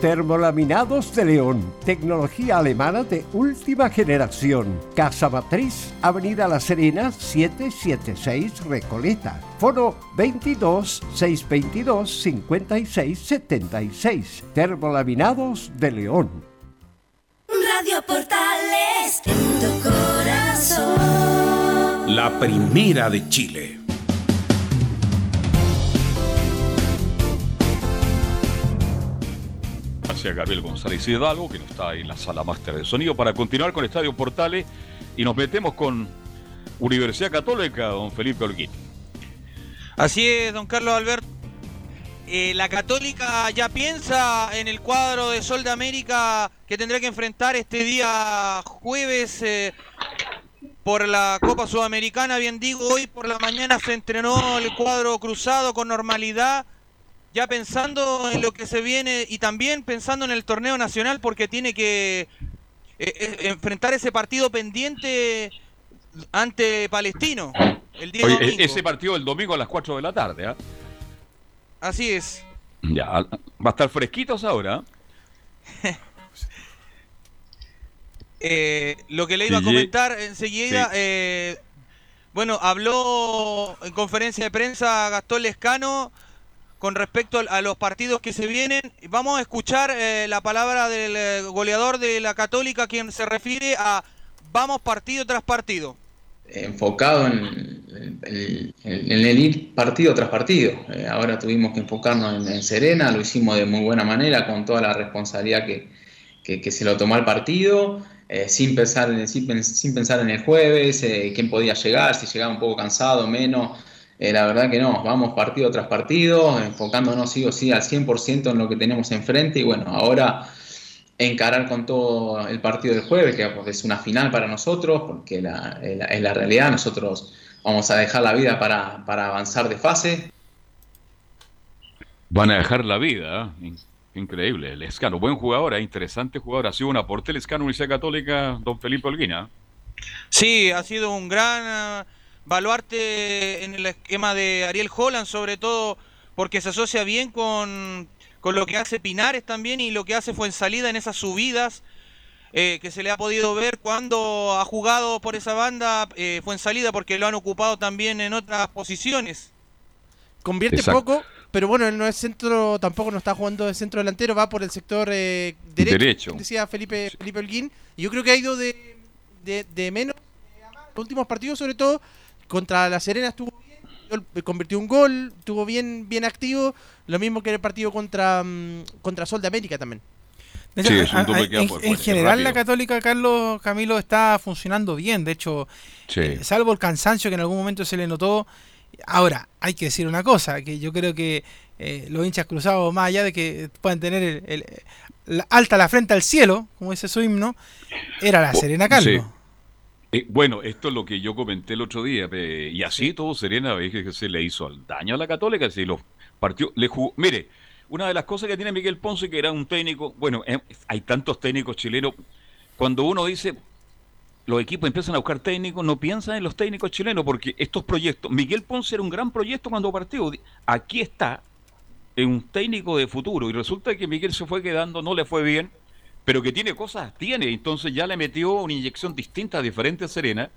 Termolaminados de León, tecnología alemana de última generación. Casa Matriz, Avenida La Serena, 776 Recoleta. Foro 22 622 56 76. Termolaminados de León. Radio Portales en tu corazón. La primera de Chile. Gracias Gabriel González Hidalgo, que no está en la sala máster de sonido, para continuar con Estadio Portales y nos metemos con Universidad Católica, don Felipe Holguín. Así es, don Carlos Alberto. Eh, la Católica ya piensa en el cuadro de Sol de América que tendrá que enfrentar este día jueves eh, por la Copa Sudamericana. Bien digo, hoy por la mañana se entrenó el cuadro cruzado con normalidad, ya pensando en lo que se viene y también pensando en el torneo nacional porque tiene que eh, eh, enfrentar ese partido pendiente ante Palestino el día Oye, domingo. e- ese partido el domingo a las 4 de la tarde, ¿ah? Así es. Ya, va a estar fresquitos ahora. Eh, lo que le iba a comentar enseguida, sí. eh, bueno, habló en conferencia de prensa Gastón Lescano con respecto a los partidos que se vienen. Vamos a escuchar eh, la palabra del eh, goleador de la Católica, quien se refiere a vamos partido tras partido. enfocado en, el, el- en el ir partido tras partido. Eh, ahora tuvimos que enfocarnos en, en Serena, lo hicimos de muy buena manera, con toda la responsabilidad que, que- se lo tomó el partido, eh, sin, pensar en, pen- sin pensar en el jueves, quién podía llegar, si llegaba un poco cansado, menos. Eh, la verdad que no, vamos partido tras partido, enfocándonos sí o sí al 100% en lo que tenemos enfrente y bueno, ahora encarar con todo el partido del jueves, que es una final para nosotros, porque la, es la- es la realidad, nosotros vamos a dejar la vida para, para avanzar de fase. Van a dejar la vida. ¿eh? In- Increíble. El Escano, buen jugador, ¿eh? interesante jugador. Ha sido un aporte el Escano Universidad Católica, don Felipe Olguina. Sí, ha sido un gran baluarte en el esquema de Ariel Holland, sobre todo porque se asocia bien con, con lo que hace Pinares también y lo que hace fue en salida en esas subidas eh, que se le ha podido ver cuando ha jugado por esa banda eh, fue en salida porque lo han ocupado también en otras posiciones. Convierte Exacto. poco, pero bueno, él no es centro, tampoco no está jugando de centro delantero, va por el sector eh, derecho, Derecho. decía Felipe, Felipe Holguín. Y yo creo que ha ido de, de, de menos a más. Los últimos partidos, sobre todo, contra la Serena estuvo bien, gol- convirtió un gol, estuvo bien, bien activo, lo mismo que en el partido contra, mm, contra Sol de América también. De Sí, es un a- que en, en general la. Católica, Carlos Camilo, está funcionando bien. De hecho, Sí. eh, salvo el cansancio que en algún momento se le notó. Ahora, hay que decir una cosa, que yo creo que eh, los hinchas cruzados, más allá de que puedan tener el, el- la- alta la frente al cielo, como dice su himno, era la Bo- Serena Carlos. sí. Eh, bueno, esto es lo que yo comenté el otro día, eh, y así todo Serena que se le hizo al daño a la Católica, si los partió, le jugó, mire, una de las cosas que tiene Miguel Ponce, que era un técnico, bueno, eh, hay tantos técnicos chilenos, cuando uno dice, los equipos empiezan a buscar técnicos, no piensan en los técnicos chilenos, porque estos proyectos, Miguel Ponce era un gran proyecto cuando partió, aquí está, es un técnico de futuro, y resulta que Miguel se fue quedando, no le fue bien, pero que tiene cosas, tiene. Entonces ya le metió una inyección distinta, diferente a Serena.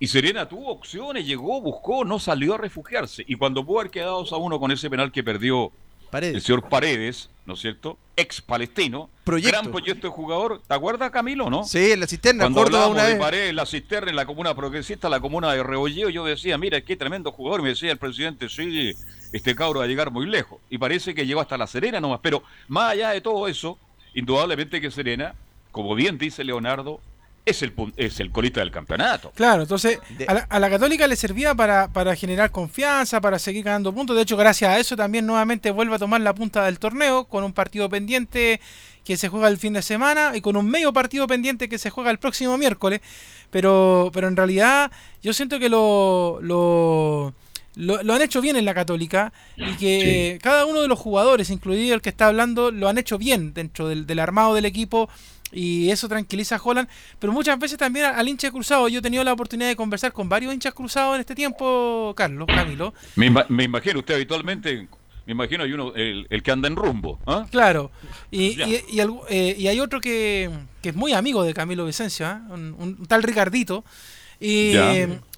Y Serena tuvo opciones, llegó, buscó, no salió a refugiarse. Y cuando pudo haber quedado 2 a uno con ese penal que perdió el señor Paredes, ¿no es cierto? Ex palestino. Proyecto. Gran proyecto de jugador. ¿Te acuerdas, Camilo, no? Sí, en la cisterna, Cuando Córdoba una de. Paredes, la cisterna en la comuna progresista, la comuna de Rebolleo, yo decía, mira, qué tremendo jugador. Me decía el presidente, sí, este cabro va a llegar muy lejos. Y parece que llegó hasta la Serena nomás. Pero más allá de todo eso, indudablemente que Serena, como bien dice Leonardo, es el, pun- es el colista del campeonato. Claro, entonces a la, a la Católica le servía para, para generar confianza, para seguir ganando puntos. De hecho, gracias a eso también nuevamente vuelve a tomar la punta del torneo con un partido pendiente que se juega el fin de semana y con un medio partido pendiente que se juega el próximo miércoles. Pero, pero en realidad yo siento que lo, lo, lo, lo han hecho bien en la Católica y que cada uno de los jugadores, incluido el que está hablando, lo han hecho bien dentro del, del armado del equipo y eso tranquiliza a Holland, pero muchas veces también al hincha cruzado. Yo he tenido la oportunidad de conversar con varios hinchas cruzados en este tiempo, Carlos, Camilo. Me, ima- me imagino, usted habitualmente, me imagino hay uno, el, el que anda en rumbo. ¿ah? Claro, y, y, eh, y hay otro que, que es muy amigo de Camilo Vicencio, ¿ah? un, un tal Ricardito. Y.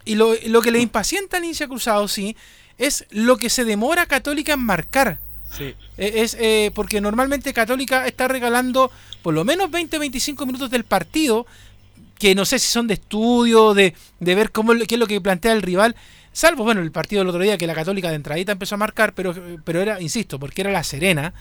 y lo, lo que le impacienta al hincha cruzado, sí, es lo que se demora Católica en marcar. Eh, Es eh, porque normalmente Católica está regalando por lo menos 20-25 minutos del partido, que no sé si son de estudio, de, de ver cómo qué es lo que plantea el rival. Salvo, bueno, el partido del otro día que la Católica de entradita empezó a marcar, pero, pero era, insisto, porque era la Serena.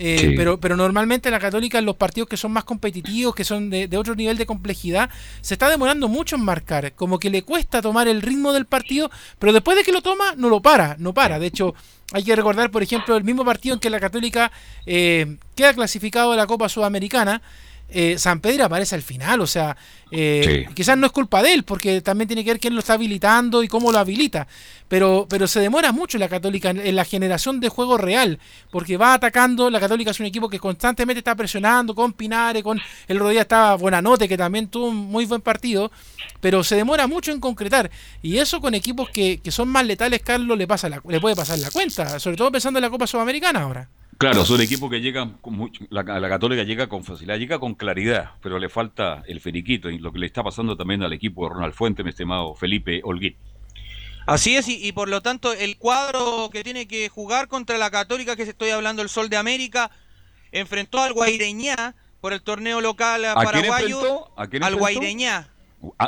Eh, Sí. pero, pero normalmente la Católica en los partidos que son más competitivos, que son de, de otro nivel de complejidad, se está demorando mucho en marcar. Como que le cuesta tomar el ritmo del partido, pero después de que lo toma, no lo para, no para. De hecho, hay que recordar, por ejemplo, el mismo partido en que la Católica eh, queda clasificado a la Copa Sudamericana. Eh, San Pedro aparece al final, o sea, eh, Sí. quizás no es culpa de él, porque también tiene que ver quién lo está habilitando y cómo lo habilita, pero, pero se demora mucho la Católica en, en la generación de juego real, porque va atacando, la Católica es un equipo que constantemente está presionando con Pinares, con el día estaba Buenanote, que también tuvo un muy buen partido, pero se demora mucho en concretar, y eso con equipos que, que son más letales, Carlos, le, pasa la- le puede pasar la cuenta, sobre todo pensando en la Copa Sudamericana ahora. Claro, son equipos que llegan con mucho, la, la Católica llega con facilidad, llega con claridad, pero le falta el feriquito y lo que le está pasando también al equipo de Ronald Fuente, mi estimado Felipe Holguín. Así es, y, y por lo tanto el cuadro que tiene que jugar contra la Católica, que se estoy hablando el Sol de América, enfrentó al Guaireñá por el torneo local ¿A paraguayo. enfrentó? ¿A quién al? Guaireñá.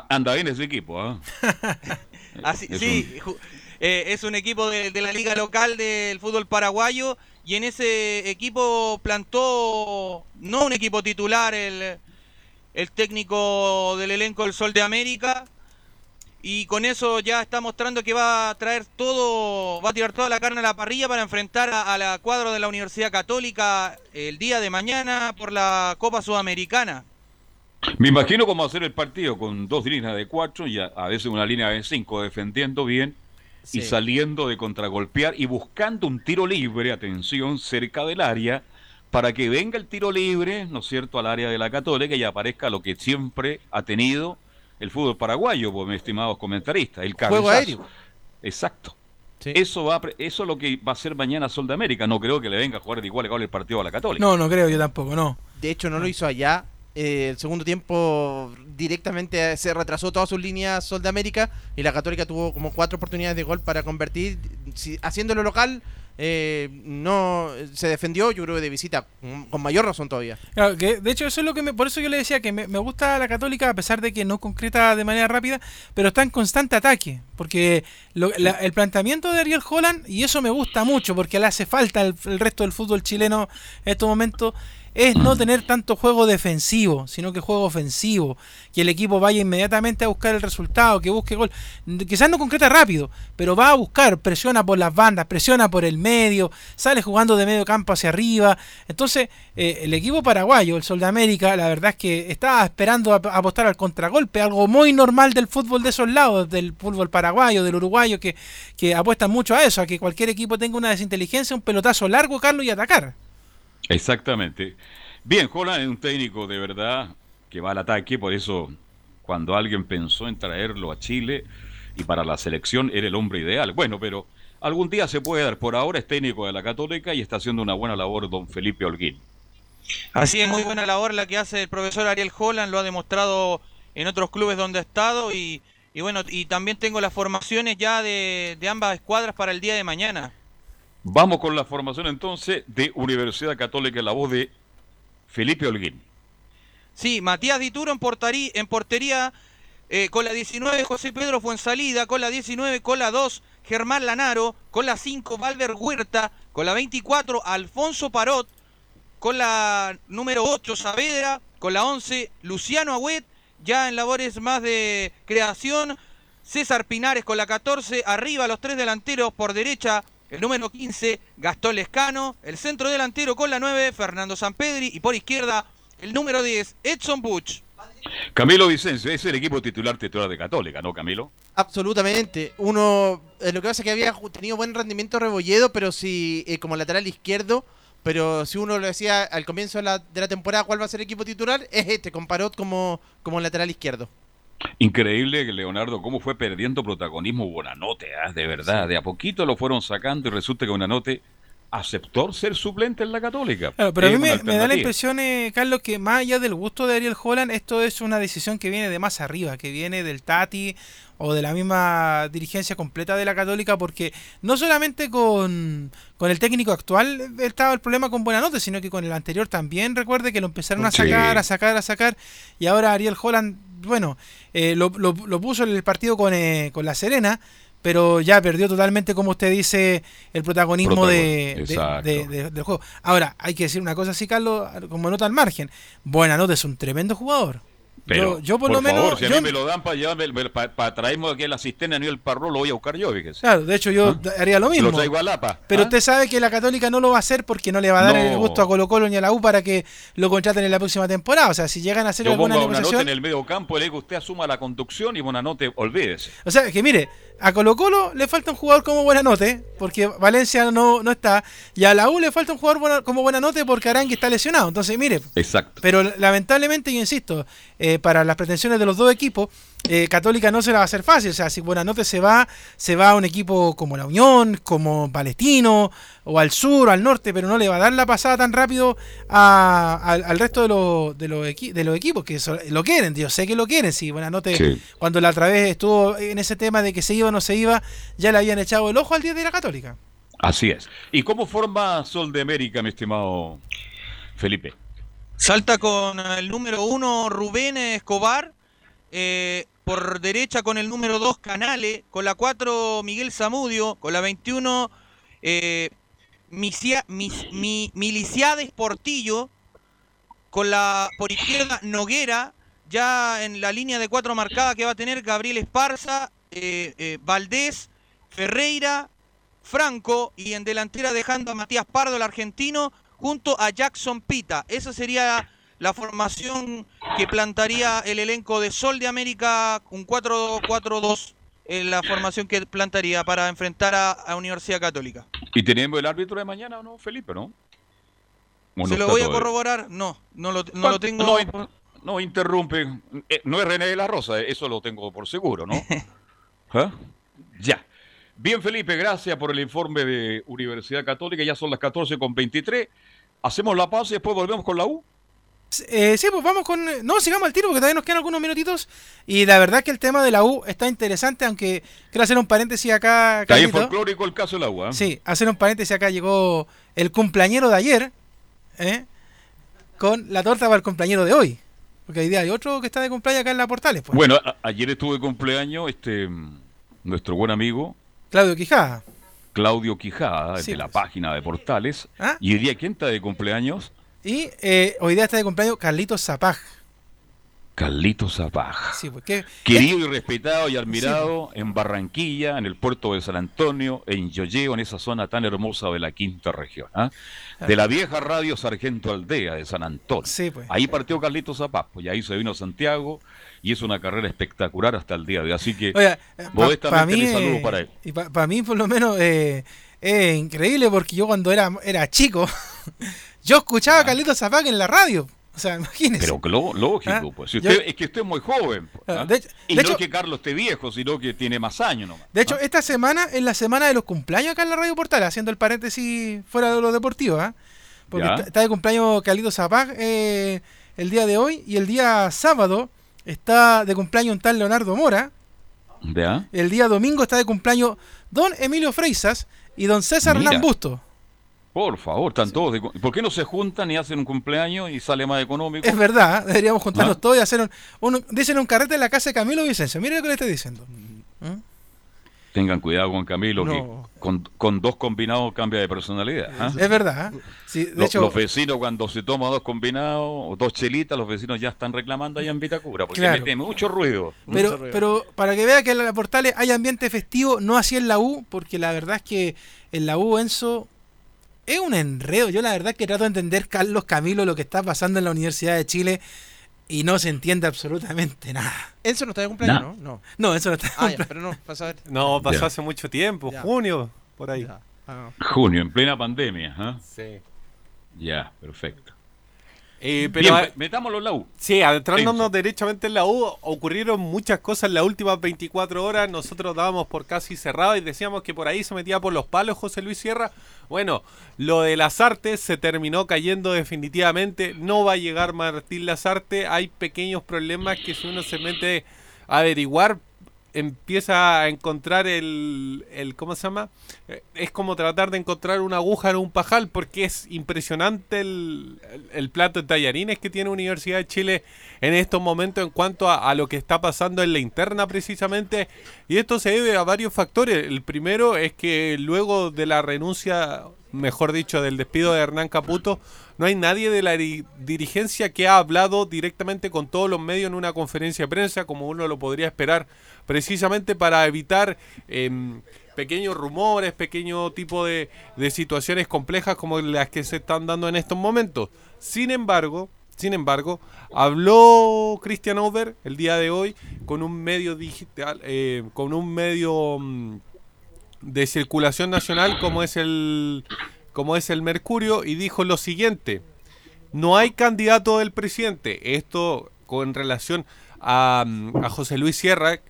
Anda bien ese equipo, ¿ah? Así, Es sí, ju- eh, es un equipo de, de la liga local del fútbol paraguayo y en ese equipo plantó no un equipo titular el, el técnico del elenco del Sol de América y con eso ya está mostrando que va a traer todo, va a tirar toda la carne a la parrilla para enfrentar a, la cuadro de la Universidad Católica el día de mañana por la Copa Sudamericana. Me imagino cómo hacer el partido con dos líneas de cuatro y a, a veces una línea de cinco defendiendo bien y saliendo de contragolpear y buscando un tiro libre, atención, cerca del área, para que venga el tiro libre, ¿no es cierto?, al área de la Católica y aparezca lo que siempre ha tenido el fútbol paraguayo, pues, mis estimados comentaristas, el Juego cabezazo. aéreo. Exacto. Eso va a pre- eso es lo que va a ser mañana Sol de América. No creo que le venga a jugar de igual a igual el partido a la Católica. No, no creo yo tampoco, no. De hecho, no lo hizo allá. Eh, el segundo tiempo directamente se retrasó todas sus líneas Sol de América y la Católica tuvo como cuatro oportunidades de gol para convertir. Si, haciéndolo local, eh, no se defendió, yo creo que de visita, con- con mayor razón todavía. Claro, que de hecho eso es lo que me, por eso yo le decía que me, me gusta la Católica a pesar de que no concreta de manera rápida, pero está en constante ataque, porque lo- la- el planteamiento de Ariel Holland y eso me gusta mucho porque le hace falta el, el resto del fútbol chileno en estos momentos es no tener tanto juego defensivo, sino que juego ofensivo, que el equipo vaya inmediatamente a buscar el resultado, que busque gol, quizás no concreta rápido, pero va a buscar, presiona por las bandas, presiona por el medio, sale jugando de medio campo hacia arriba, entonces eh, el equipo paraguayo, el Sol de América, la verdad es que estaba esperando a- apostar al contragolpe, algo muy normal del fútbol de esos lados, del fútbol paraguayo, del uruguayo, que, que apuestan mucho a eso, a que cualquier equipo tenga una desinteligencia, un pelotazo largo, Carlos, y atacar. Exactamente. Bien, Holland es un técnico de verdad que va al ataque, por eso cuando alguien pensó en traerlo a Chile y para la selección era el hombre ideal. Bueno, pero algún día se puede dar. Por ahora es técnico de la Católica y está haciendo una buena labor don Felipe Holguín. Así es muy buena labor la que hace el profesor Ariel Holland, lo ha demostrado en otros clubes donde ha estado y, y bueno, y también tengo las formaciones ya de, de ambas escuadras para el día de mañana. Vamos con la formación entonces de Universidad Católica la voz de Felipe Holguín. Sí, Matías Dituro en, en portería eh, con la 19 José Pedro Fuensalida, con la 19 con la 2 Germán Lanaro, con la 5 Valver Huerta, con la 24 Alfonso Parot, con la número 8 Saavedra, con la 11 Luciano Agüet, ya en labores más de creación, César Pinares con la 14, arriba los tres delanteros por derecha, el número 15 Gastón Lescano, el centro delantero con la 9 Fernando Sampedri y por izquierda el número 10 Edson Buch. Camilo Vicencio es el equipo titular titular de Católica, ¿no, Camilo? Absolutamente. Uno, eh, lo que pasa es que había tenido buen rendimiento Rebolledo, pero si eh, como lateral izquierdo, pero si uno lo decía al comienzo de la, de la temporada cuál va a ser el equipo titular, es este, con Parot como, como lateral izquierdo. Increíble Leonardo cómo fue perdiendo protagonismo Buenanote, ¿ah? de verdad, de a poquito lo fueron sacando y resulta que Buenanote aceptó ser suplente en la Católica. Claro, pero a mí me, me da la impresión, eh, Carlos, que más allá del gusto de Ariel Holland, esto es una decisión que viene de más arriba, que viene del Tati o de la misma dirigencia completa de la Católica, porque no solamente con, con el técnico actual estaba el problema con Buenanote, sino que con el anterior también, recuerde que lo empezaron a Sí. sacar, a sacar, a sacar, y ahora Ariel Holland, bueno, eh, lo, lo- lo puso en el partido con, eh, con La Serena, pero ya perdió totalmente, como usted dice, el protagonismo de, del juego. Ahora, hay que decir una cosa así, Carlos, como nota al margen. Buenanote es un tremendo jugador. Pero, yo, yo por, lo menos... favor, si a yo- mí me lo dan para llevarme, para traerme aquí el asistente a nivel parro, lo voy a buscar yo, fíjese. Claro, de hecho yo haría lo mismo. Lo traigo a Lapa. Pero ¿ah? usted sabe que la Católica no lo va a hacer porque no le va a dar No. el gusto a Colo Colo ni a la U para que lo contraten en la próxima temporada. O sea, si llegan a hacer Yo alguna pongo a negociación... en el medio campo, le digo usted asuma la conducción y Buenanote, olvídese. O sea, que mire, a Colo Colo le falta un jugador como Buenanote, porque Valencia no, no está, y a la U le falta un jugador buena- como Buenanote porque Arangui está lesionado. Entonces, mire, Exacto. pero lamentablemente, yo insisto, eh, para las pretensiones de los dos equipos, eh, Católica no se la va a hacer fácil. O sea, si Buenanote se va, se va a un equipo como la Unión, como Palestino, o al sur, o al norte, pero no le va a dar la pasada tan rápido a- al, al resto de, los de, los equi- de los equipos que so- lo quieren. Yo sé que lo quieren. Si Buenanote, Sí. cuando la otra vez estuvo en ese tema de que se iba o no se iba, ya le habían echado el ojo al día de la Católica. Así es. ¿Y cómo forma Sol de América, mi estimado Felipe? Salta con el número 1 Rubén Escobar, eh, por derecha con el número 2 Canale, con la 4 Miguel Zamudio, con la 21 eh, Miliciades Portillo, con la por izquierda Noguera, ya en la línea de cuatro marcada que va a tener Gabriel Esparza, eh, eh, Valdés, Ferreira, Franco y en delantera dejando a Matías Pardo, el argentino, junto a Jackson Pita. Esa sería la formación que plantaría el elenco de Sol de América, un 4-4-2, eh, la formación que plantaría para enfrentar a, a Universidad Católica. ¿Y tenemos el árbitro de mañana o no, Felipe, no? ¿O no ¿Se lo voy a corroborar? No, no lo, no lo tengo. No, in- no interrumpe. Eh, no es René de la Rosa, eh, eso lo tengo por seguro, ¿no? ¿Ah? Ya. Bien, Felipe, gracias por el informe de Universidad Católica. Ya son las 14 con 23. Hacemos la pausa y después volvemos con la U. Eh, sí, pues vamos con. No, sigamos al tiro porque todavía nos quedan algunos minutitos. Y la verdad que el tema de la U está interesante, aunque quiero hacer un paréntesis acá. Está Carlito. folclórico el caso de la U. ¿ah? Sí, hacer un paréntesis acá. Llegó el cumpleañero de ayer ¿eh? con la torta para el cumpleañero de hoy. Porque hoy día hay otro que está de cumpleaños acá en la Portales. Pues. Bueno, ayer estuvo de cumpleaños este, nuestro buen amigo Claudio Quijada. Claudio Quijada, Sí, de la pues. página de Portales. ¿Ah? Y hoy día, ¿quién está de cumpleaños? Y eh, hoy día está de cumpleaños Carlitos Zapaj. Carlitos Zapaj. Sí, pues que. Querido y respetado y admirado en Barranquilla, en el puerto de San Antonio, en Yoyeo, en esa zona tan hermosa de la quinta región. ¿ah? De la vieja radio Sargento Aldea de San Antonio. Sí, pues. Ahí partió Carlitos Zapaj, pues, y ahí se vino a Santiago y es una carrera espectacular hasta el día de hoy. Así que, pa- modestamente, pa' mí, saludo para él. Y para mí, por lo menos, eh, es increíble porque yo cuando era, era chico, yo escuchaba a Carlitos Zapag en la radio. O sea, imagínese. Pero lo- lógico, Ah, pues. Si yo- usted, es que usted es muy joven. pues, Ah, ¿ah? de hecho- y de no hecho- es que Carlos esté viejo, sino que tiene más años nomás. De hecho, esta semana es la semana de los cumpleaños acá en la Radio Portal, haciendo el paréntesis fuera de lo deportivo, ¿ah? Porque está, está de cumpleaños Carlitos Zapag eh, el día de hoy y el día sábado está de cumpleaños un tal Leonardo Mora. ¿Ya? El día domingo está de cumpleaños don Emilio Freisas y don César. Hernán Busto. Por favor, están todos. de ¿Por qué no se juntan y hacen un cumpleaños y sale más económico? Es verdad, ¿eh? deberíamos juntarnos ¿Ah? todos y hacer un, un- dicen un carrete en la casa de Camilo Vicencio. Mire lo que le estoy diciendo. ¿Mm? Tengan cuidado con Camilo, No. que con, con dos combinados cambia de personalidad. ¿ah? Es verdad. ¿eh? Sí, de Lo- hecho, los vecinos cuando se toma dos combinados o dos chelitas, los vecinos ya están reclamando allá en Vitacura, porque Claro. mete mucho ruido. pero, pero para que vea que en la Portales hay ambiente festivo, no así en la U, porque la verdad es que en la U, Enzo, es un enredo. Yo la verdad que trato de entender, Carlos Camilo, lo que está pasando en la Universidad de Chile y no se entiende absolutamente nada. Enzo no está de cumpleaños, Nah. ¿no? No. No, eso no está de Ah, ya, pero no, pasa a ver. No, pasó Ya. hace mucho tiempo, Ya. junio, por ahí. Ah. Junio, en plena pandemia. ¿ah? Sí. Ya, perfecto. Eh, pero me- metámoslo en la U. Sí, adentrándonos derechamente en la U, ocurrieron muchas cosas en las últimas 24 horas. Nosotros dábamos por casi cerrado y decíamos que por ahí se metía por los palos José Luis Sierra. Bueno, lo de las artes se terminó cayendo definitivamente. No va a llegar Martín Lazarte. Hay pequeños problemas que si uno se mete a averiguar, empieza a encontrar el, el ¿cómo se llama? Eh, Es como tratar de encontrar una aguja en un pajal porque es impresionante el, el- plato de tallarines que tiene Universidad de Chile en estos momentos en cuanto a, a lo que está pasando en la interna precisamente y esto se debe a varios factores. El primero es que luego de la renuncia, mejor dicho, del despido de Hernán Caputo, no hay nadie de la di- dirigencia que ha hablado directamente con todos los medios en una conferencia de prensa, como uno lo podría esperar, precisamente para evitar em, pequeños rumores, pequeño tipo de, de situaciones complejas como las que se están dando en estos momentos. Sin embargo, sin embargo, habló Christian Over el día de hoy con un medio digital, eh, con un medio mm, de circulación nacional como es el como es el Mercurio y dijo lo siguiente: no hay candidato del presidente. Esto con relación a, mm, José Luis Sierra,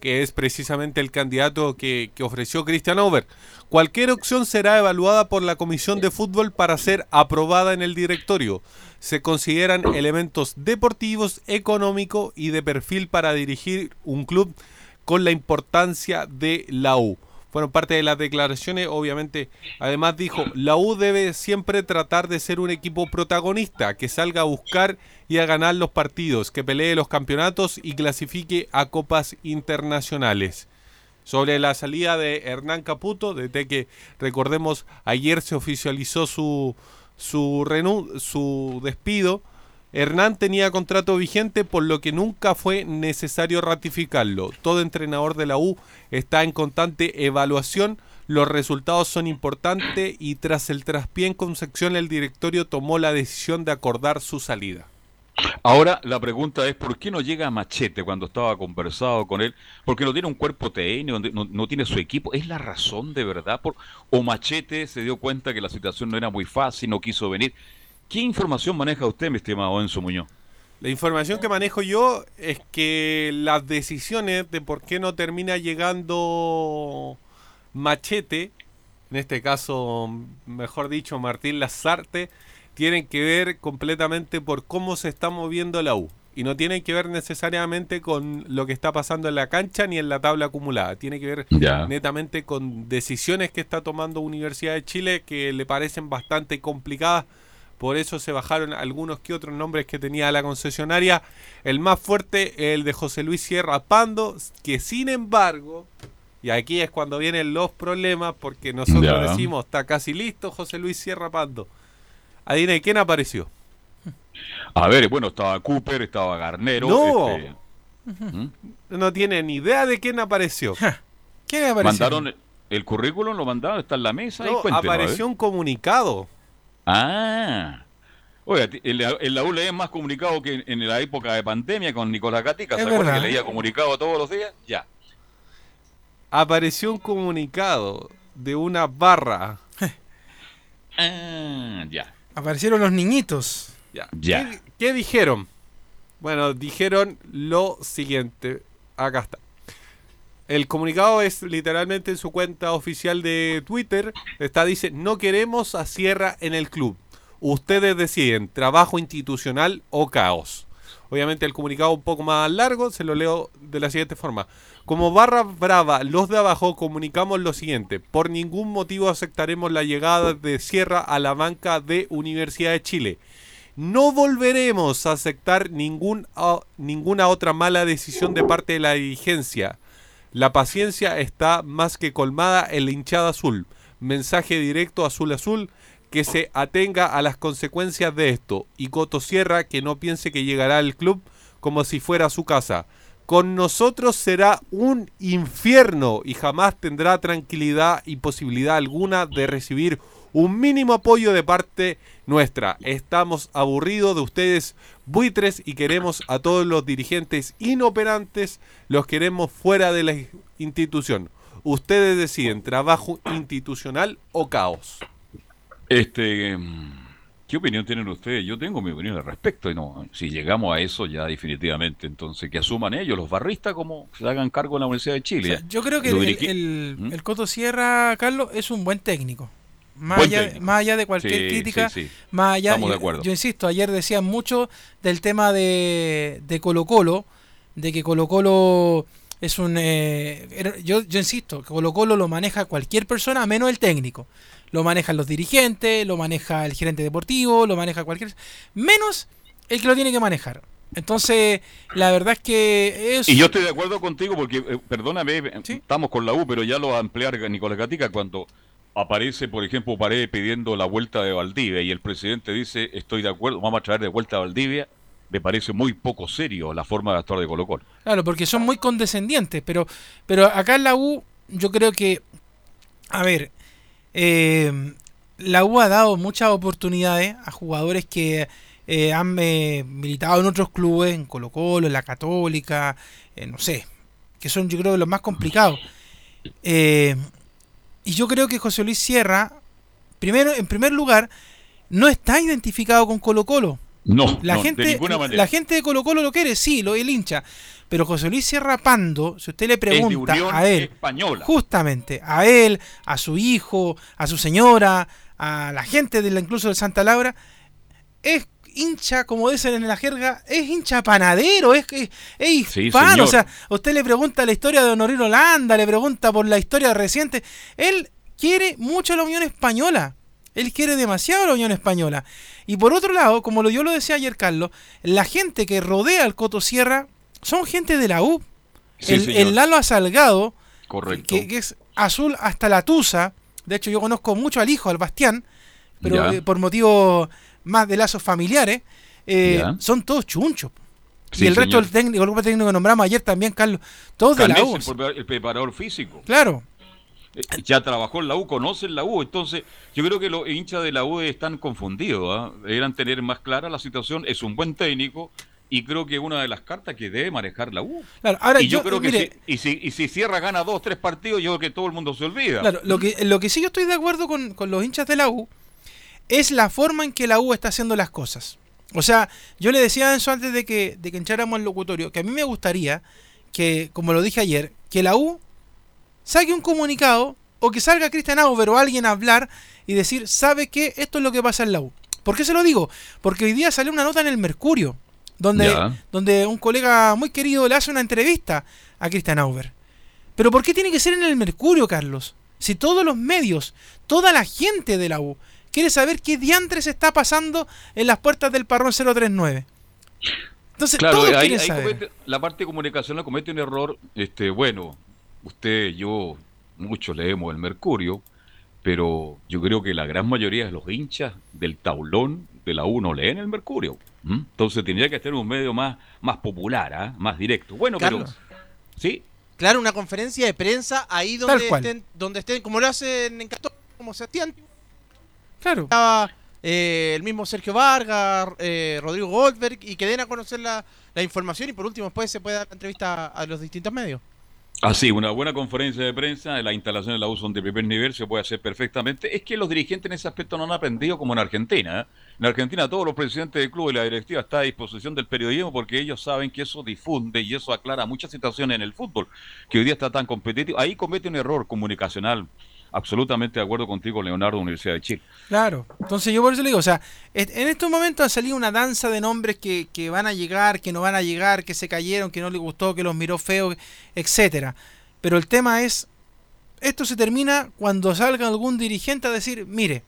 que es precisamente el candidato que, que ofreció Christian Over. Cualquier opción será evaluada por la Comisión de Fútbol para ser aprobada en el directorio. Se consideran elementos deportivos, económico y de perfil para dirigir un club con la importancia de la U. fueron parte de las declaraciones. Obviamente, además dijo, la U debe siempre tratar de ser un equipo protagonista, que salga a buscar y a ganar los partidos, que pelee los campeonatos y clasifique a copas internacionales. Sobre la salida de Hernán Caputo, desde que recordemos ayer se oficializó su, su, su despido, Hernán tenía contrato vigente por lo que nunca fue necesario ratificarlo. Todo entrenador de la U está en constante evaluación, los resultados son importantes y tras el traspié en Concepción el directorio tomó la decisión de acordar su salida. Ahora la pregunta es, ¿por qué no llega a Machete cuando estaba conversado con él? Porque no tiene un cuerpo técnico, no, no tiene su equipo. ¿Es la razón de verdad? Por, ¿O Machete se dio cuenta que la situación no era muy fácil, no quiso venir? ¿Qué información maneja usted, mi estimado Enzo Muñoz? La información que manejo yo es que las decisiones de por qué no termina llegando Machete, en este caso, mejor dicho, Martín Lazarte, tienen que ver completamente por cómo se está moviendo la U. Y no tienen que ver necesariamente con lo que está pasando en la cancha ni en la tabla acumulada. Tiene que ver netamente con decisiones que está tomando Universidad de Chile que le parecen bastante complicadas. Por eso se bajaron algunos que otros nombres que tenía la concesionaria. El más fuerte, el de José Luis Sierra Pando, que sin embargo, y aquí es cuando vienen los problemas, porque nosotros Ya. decimos, está casi listo José Luis Sierra Pando. Adivinen, ¿quién apareció? A ver, bueno, estaba Cooper, estaba Garnero. No. este, ¿Mm? No tiene ni idea de quién apareció. ¿Quién apareció? Mandaron el currículum, lo mandaron, está en la mesa. y No, apareció un comunicado. Ah. Oiga, en la, U lees más comunicado que en, en la época de pandemia con Nicolás Gatica. ¿Se Es acuerda verdad. que leía comunicado todos los días? Ya. Apareció un comunicado de una barra. Ah, ya. Aparecieron los niñitos. Ya. Ya. ¿Qué, qué dijeron? Bueno, dijeron lo siguiente. Acá está. El comunicado es literalmente en su cuenta oficial de Twitter. Está, dice, no queremos a Sierra en el club. Ustedes deciden, trabajo institucional o caos. Obviamente el comunicado un poco más largo, se lo leo de la siguiente forma. Como barra brava, los de abajo comunicamos lo siguiente. Por ningún motivo aceptaremos la llegada de Sierra a la banca de Universidad de Chile. No volveremos a aceptar ningún, a- ninguna otra mala decisión de parte de la dirigencia. La paciencia está más que colmada en la hinchada azul. Mensaje directo azul azul que se atenga a las consecuencias de esto. Y Coto Sierra que no piense que llegará al club como si fuera su casa. Con nosotros será un infierno y jamás tendrá tranquilidad y posibilidad alguna de recibir un mínimo apoyo de parte nuestra. Estamos aburridos de ustedes buitres y queremos a todos los dirigentes inoperantes, los queremos fuera de la institución. Ustedes deciden trabajo institucional o caos. Este, mm, ¿qué opinión tienen ustedes? Yo tengo mi opinión al respecto y no, si llegamos a eso ya definitivamente, entonces que asuman ellos, los barristas, como se hagan cargo en la Universidad de Chile. O sea, yo creo que el, el- ¿Mm? el Coto Sierra, Carlos, es un buen técnico. Más, allá, técnico. más allá de cualquier Sí, crítica, sí, sí. más allá, Estamos de yo, acuerdo. yo insisto, ayer decían mucho del tema de, de Colo Colo, de que Colo Colo es un... eh, yo, yo insisto, que Colo Colo lo maneja cualquier persona menos el técnico. Lo manejan los dirigentes, lo maneja el gerente deportivo, lo maneja cualquier... Menos el que lo tiene que manejar. Entonces, la verdad es que es... Y yo estoy de acuerdo contigo porque, eh, perdóname, estamos con la U, pero ya lo va a ampliar Nicolás Gatica cuando aparece, por ejemplo, Paredes pidiendo la vuelta de Valdivia y el presidente dice, estoy de acuerdo, vamos a traer de vuelta a Valdivia, me parece muy poco serio la forma de actuar de Colo Colo. Claro, porque son muy condescendientes, pero, pero acá en la U yo creo que, a ver, eh, la U ha dado muchas oportunidades a jugadores que eh, han eh, militado en otros clubes, en Colo Colo, en la Católica, eh, no sé, que son yo creo los más complicados. Y yo creo que José Luis Sierra, primero, en primer lugar, no está identificado con Colo Colo. No, La no, gente, de ninguna manera. la gente de Colo Colo lo quiere, sí, lo el hincha. Pero José Luis Sierra Pando, si usted le pregunta a él, Española. justamente, a él, a su hijo, a su señora, a la gente de la, incluso de Santa Laura, es, hincha, como dicen en la jerga, es hincha panadero, es, es, es hispano. o sea, usted le pregunta la historia de Honorino Holanda, le pregunta por la historia reciente. Él quiere mucho la Unión Española. Él quiere demasiado la Unión Española. Y por otro lado, como yo lo decía ayer, Carlos, la gente que rodea al Coto Sierra son gente de la U. Sí, el, Lalo Salgado, Correcto. que, que es azul hasta la tusa. De hecho, yo conozco mucho al hijo, al Bastián, pero eh, por motivos más de lazos familiares, eh, son todos chunchos. Sí, y el resto del técnico, el grupo técnico que nombramos ayer también, Carlos, todos de la U. el, prepa- el preparador físico. Claro. Eh, Ya trabajó en la U, conocen la U. Entonces, yo creo que los hinchas de la U están confundidos. ¿ah? Deberían tener más clara la situación. Es un buen técnico y creo que es una de las cartas que debe manejar la U. Claro, ahora y yo, yo, creo que si, y, si, y si Sierra gana dos, tres partidos, yo creo que todo el mundo se olvida. Claro, lo que, lo que sí yo estoy de acuerdo con, con los hinchas de la U es la forma en que la U está haciendo las cosas. O sea, yo le decía a Enzo antes de que, de que al locutorio, que a mí me gustaría que, como lo dije ayer, que la U saque un comunicado o que salga Cristian Auber o alguien a hablar y decir, ¿sabe qué? Esto es lo que pasa en la U. ¿Por qué se lo digo? Porque hoy día salió una nota en el Mercurio, donde, donde un colega muy querido le hace una entrevista a Cristian Auber. Pero ¿por qué tiene que ser en el Mercurio, Carlos? Si todos los medios, toda la gente de la U quiere saber qué diantres está pasando en las puertas del parrón 039. Entonces, Claro, todos ahí, quieren ahí saber. comete- la parte comunicacional comete un error. Este, bueno, usted, yo, muchos leemos el Mercurio, pero yo creo que la gran mayoría de los hinchas del tablón de la U no leen el Mercurio. Entonces tendría que tener un medio más, más popular, ¿ah? más directo. Bueno, Carlos. pero. Sí, Claro, una conferencia de prensa ahí donde estén, donde estén, como lo hacen en Católica, como se hacían. Claro. Estaba eh, el mismo Sergio Vargas, eh, Rodrigo Goldberg, y que den a conocer la, la información y por último después se puede dar la entrevista a, a los distintos medios. Así, una buena conferencia de prensa, las instalaciones de la U son de primer nivel, se puede hacer perfectamente. Es que los dirigentes en ese aspecto no han aprendido como en Argentina. ¿eh? En Argentina todos los presidentes del club y la directiva están a disposición del periodismo porque ellos saben que eso difunde y eso aclara muchas situaciones en el fútbol, que hoy día está tan competitivo. Ahí comete un error comunicacional. Absolutamente de acuerdo contigo, Leonardo, Universidad de Chile. Claro, entonces yo por eso le digo, o sea, en estos momentos ha salido una danza de nombres que, que van a llegar, que no van a llegar, que se cayeron, que no les gustó, que los miró feo, etcétera. Pero el tema es, esto se termina cuando salga algún dirigente a decir, mire,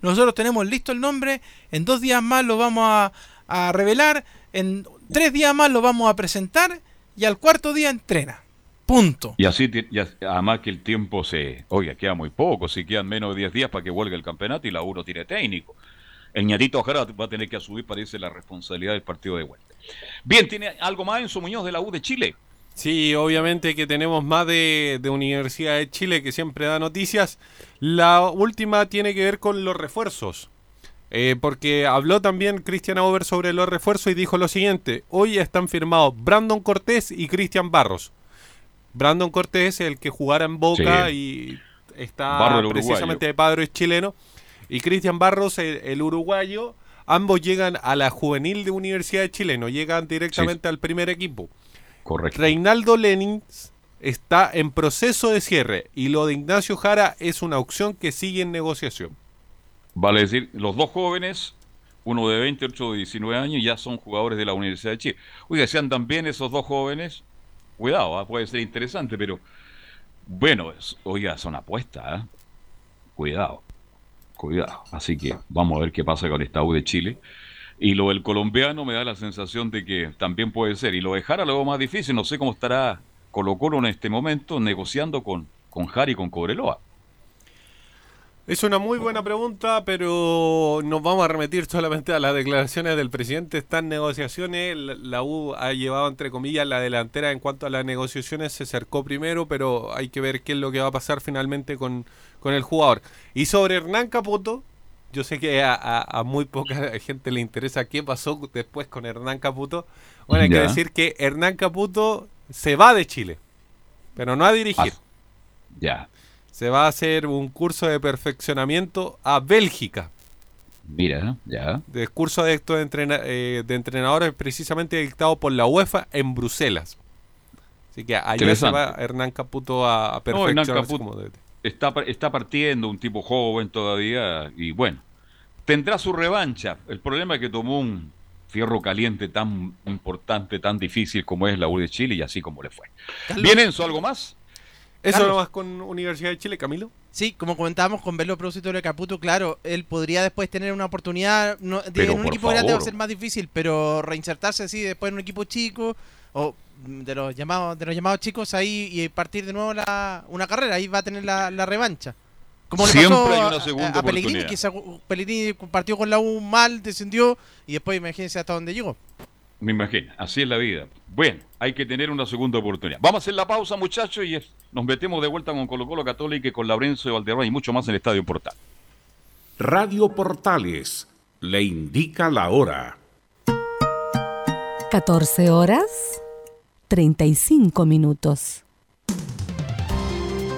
nosotros tenemos listo el nombre, en dos días más lo vamos a, a revelar, en tres días más lo vamos a presentar y al cuarto día entrena. Punto. Y así, y además que el tiempo se... Oiga, queda muy poco, si quedan menos de 10 días para que vuelva el campeonato y la U no tiene técnico. El ñatito Ojara va a tener que asumir, parece, la responsabilidad del partido de vuelta. Bien, ¿tiene algo más en su Muñoz de la U de Chile? Sí, obviamente que tenemos más de, de Universidad de Chile que siempre da noticias. La última tiene que ver con los refuerzos. Eh, porque habló también Cristian Auber sobre los refuerzos y dijo lo siguiente. Hoy están firmados Brandon Cortés y Cristian Barros. Brandon Cortés, el que jugara en Boca Sí. y está precisamente de padre es chileno. Y Cristian Barros, el, el uruguayo. Ambos llegan a la juvenil de Universidad de Chile, no llegan directamente al primer equipo. Correcto. Reinaldo Lenin está en proceso de cierre y lo de Ignacio Jara es una opción que sigue en negociación. Vale decir, los dos jóvenes, uno de 20, otro de 19 años, ya son jugadores de la Universidad de Chile. Oiga, si andan bien esos dos jóvenes, cuidado, ¿ah? puede ser interesante, pero bueno, es- oiga, son apuestas, ¿ah? cuidado, cuidado. Así que vamos a ver qué pasa con esta U de Chile. Y lo del colombiano me da la sensación de que también puede ser. Y lo de Jara más difícil, no sé cómo estará Colo Colo en este momento negociando con, con y con Cobreloa. Es una muy buena pregunta, pero nos vamos a remitir solamente a las declaraciones del presidente. Están negociaciones, la, U ha llevado entre comillas la delantera en cuanto a las negociaciones, se acercó primero, pero hay que ver qué es lo que va a pasar finalmente con, con el jugador. Y sobre Hernán Caputo, yo sé que a, a- a muy poca gente le interesa qué pasó después con Hernán Caputo. Bueno, hay que decir que Hernán Caputo se va de Chile, pero no a dirigir. Ya, Se va a hacer un curso de perfeccionamiento a Bélgica. mira, ya. De curso de, esto de, entrena- eh, de entrenadores precisamente dictado por la UEFA en Bruselas. Así que allá se va Hernán Caputo a, a No, Hernán perfeccionarse Caputo como DT. está, está partiendo, un tipo joven todavía, y bueno, tendrá su revancha. El problema es que tomó un fierro caliente tan importante, tan difícil como es la U de Chile y así como le fue. ¿Viene Enzo algo más? ¿Eso Carlos. nomás con Universidad de Chile, Camilo? Sí, como comentábamos con Velo Propósito de Caputo, claro, él podría después tener una oportunidad no, de- en un equipo grande va a ser más difícil, pero reinsertarse así después en un equipo chico o de los llamados de los llamados chicos ahí y partir de nuevo la, una carrera, ahí va a tener la, la revancha. Como le Siempre pasó hay una a- segunda a, Pellegrini, que se- Pellegrini partió con la U mal, descendió y después imagínense hasta dónde llegó. Me imagino, así es la vida. Bueno, hay que tener una segunda oportunidad. Vamos a hacer la pausa, muchachos, y es- nos metemos de vuelta con Colo Colo Católica y con Laurencio de Valderrama y mucho más en el Estadio Portal. Radio Portales le indica la hora. 14 horas 35 minutos.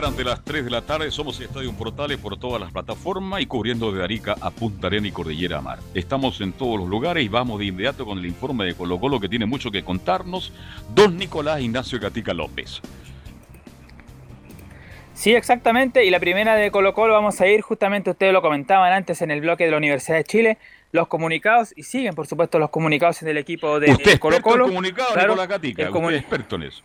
Separan de las 3 de la tarde. Somos Estadio Portales por todas las plataformas y cubriendo de Arica a Punta Arena y Cordillera Mar. Estamos en todos los lugares y vamos de inmediato con el informe de Colo Colo que tiene mucho que contarnos. Don Nicolás Ignacio Gatica López. Sí, exactamente. Y la primera de Colo Colo vamos a ir, justamente ustedes lo comentaban antes en el bloque de la Universidad de Chile, los comunicados, y siguen por supuesto los comunicados del equipo de Usted Colo Colo. en comunicado, Claro, Nicolás Gatica. el Usted experto en eso.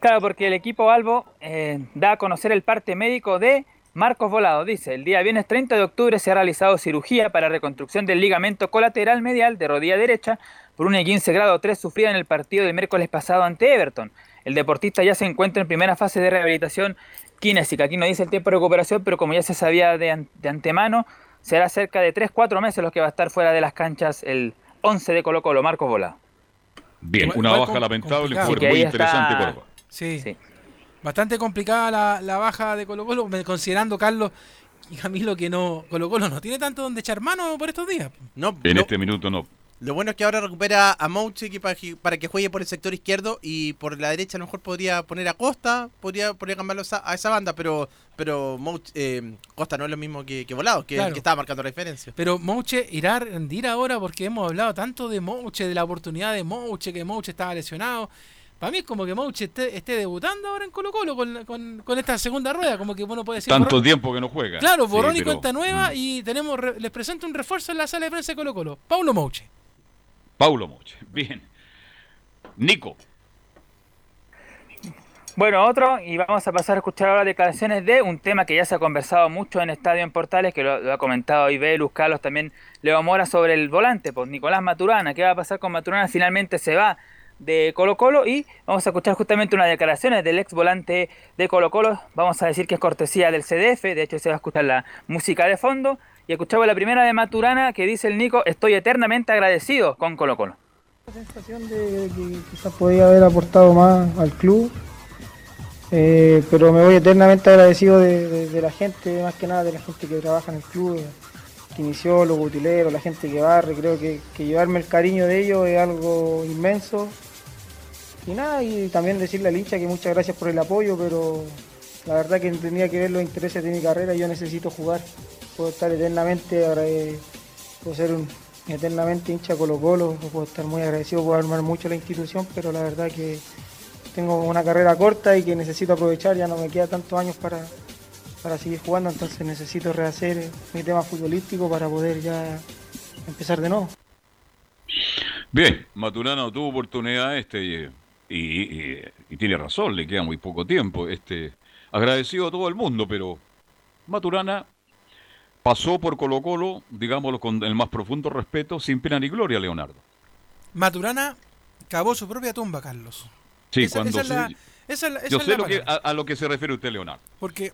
Claro, porque el equipo Albo eh, da a conocer el parte médico de Marcos Volado. Dice, el día viernes 30 de octubre se ha realizado cirugía para reconstrucción del ligamento colateral medial de rodilla derecha por un 15 grado 3 sufrida en el partido del miércoles pasado ante Everton. El deportista ya se encuentra en primera fase de rehabilitación kinésica. Aquí no dice el tiempo de recuperación, pero como ya se sabía de, an- de antemano, será cerca de 3-4 meses los que va a estar fuera de las canchas el 11 de Colo Colo, Marcos Volado. Bien, una baja lamentable, que muy interesante, está- Sí. Bastante complicada la, la baja de Colo Colo, considerando Carlos y Camilo que no Colo Colo no tiene tanto donde echar mano por estos días. No, En lo- este minuto no. Lo bueno es que ahora recupera a Mouche que para, que- para que juegue por el sector izquierdo y por la derecha a lo mejor podría poner a Costa, podría, podría cambiarlo a esa, a esa banda, pero pero Mouche, eh, Costa no es lo mismo que, que Volado, que, Claro. que estaba marcando la diferencia. Pero Mouche irá a rendir ahora porque hemos hablado tanto de Mouche, de la oportunidad de Mouche, que Mouche estaba lesionado. Para mí es como que Mouche esté, esté debutando ahora en Colo Colo con, con- con esta segunda rueda, como que uno puede decir... Tanto borrón- tiempo que no juega. Claro, Sí, borrón y pero- cuenta nueva y tenemos re- les presento un refuerzo en la sala de prensa de Colo Colo. Paulo Mouche. Paulo Moche. Bien. Nico. Bueno, otro, y vamos a pasar a escuchar ahora declaraciones de un tema que ya se ha conversado mucho en Estadio en Portales, que lo, lo ha comentado Ibelus, Carlos, también Leo Mora sobre el volante, pues Nicolás Maturana, ¿qué va a pasar con Maturana? Finalmente se va de Colo Colo y vamos a escuchar justamente unas declaraciones del ex volante de Colo Colo, vamos a decir que es cortesía del CDF, de hecho se va a escuchar la música de fondo, y escuchamos la primera de Maturana que dice el Nico, estoy eternamente agradecido con Colo Colo. sensación de que quizás podía haber aportado más al club, eh, pero me voy eternamente agradecido de, la gente, más que nada de la gente que trabaja en el club, que inició, los utileros, la gente que barre, creo que llevarme el cariño de ellos es algo inmenso. Y nada, y también decirle al hincha que muchas gracias por el apoyo, pero la verdad que tenía que ver los intereses de mi carrera yo necesito jugar. Puedo estar eternamente, ahora, eh, puedo ser un eternamente hincha Colo Colo, puedo estar muy agradecido por armar mucho la institución, pero la verdad que tengo una carrera corta y que necesito aprovechar, ya no me queda tantos años para, para seguir jugando, entonces necesito rehacer eh, mi tema futbolístico para poder ya empezar de nuevo. Bien, Maturana tuvo oportunidad este y, y- y tiene razón, le queda muy poco tiempo. Este, agradecido a todo el mundo, pero Maturana pasó por Colo Colo, digámoslo con el más profundo respeto, sin pena ni gloria, Leonardo. Maturana cavó su propia tumba, Carlos. Sí, Esa- cuando esa es se- es la- esa yo es sé la lo que, a lo que se refiere usted, Leonardo. Porque,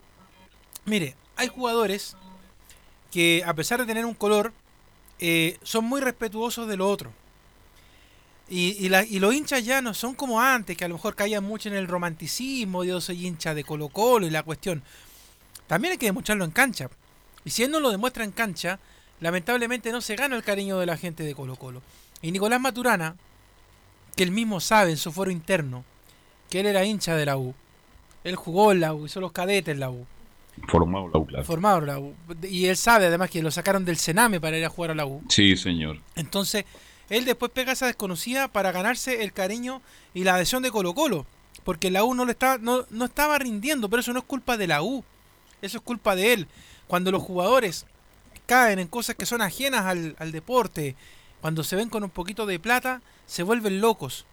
mire, hay jugadores que a pesar de tener un color, eh, son muy respetuosos de lo otro. Y, y, la- y los hinchas ya no son como antes, que a lo mejor caían mucho en el romanticismo, yo soy hincha de Colo Colo y la cuestión. También hay que demostrarlo en cancha. Y si él no lo demuestra en cancha, lamentablemente no se gana el cariño de la gente de Colo Colo. Y Nicolás Maturana, que él mismo sabe en su foro interno, que él era hincha de la U. Él jugó en la U, hizo los cadetes en la U. Formado la U, claro. Formado la U. Y él sabe además que lo sacaron del Sename para ir a jugar a la U. Sí, señor. Entonces, él después pega esa desconocida para ganarse el cariño y la adhesión de Colo Colo. Porque la U no, le estaba, no, no estaba rindiendo, pero eso no es culpa de la U. Eso es culpa de él. Cuando los jugadores caen en cosas que son ajenas al, al deporte, cuando se ven con un poquito de plata, se vuelven locos.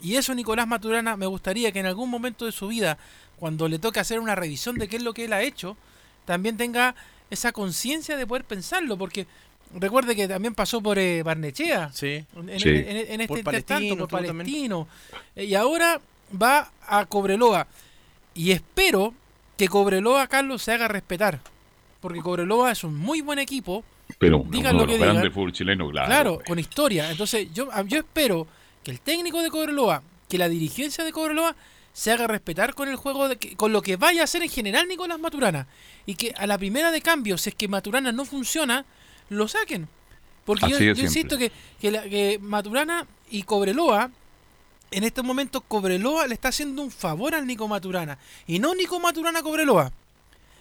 Y eso Nicolás Maturana me gustaría que en algún momento de su vida, cuando le toque hacer una revisión de qué es lo que él ha hecho, también tenga esa conciencia de poder pensarlo, porque recuerde que también pasó por eh, Barnechea. Sí. En, Sí. en- en- en este Por Palestino, por. Palestino. Eh, Y ahora va a Cobreloa. Y espero que Cobreloa, Carlos, se haga respetar. Porque Cobreloa es un muy buen equipo. Pero Digan lo que digan. fútbol chileno, claro. Claro, con historia. Entonces, yo, ah, yo espero que el técnico de Cobreloa, que la dirigencia de Cobreloa se haga respetar con el juego, de que- con lo que vaya a hacer en general Nicolás Maturana. Y que a la primera de cambio, si es que Maturana no funciona, lo saquen. Porque yo, insisto que, que, la- que Maturana y Cobreloa, en estos momentos Cobreloa le está haciendo un favor al Nico Maturana. Y no Nico Maturana a Cobreloa.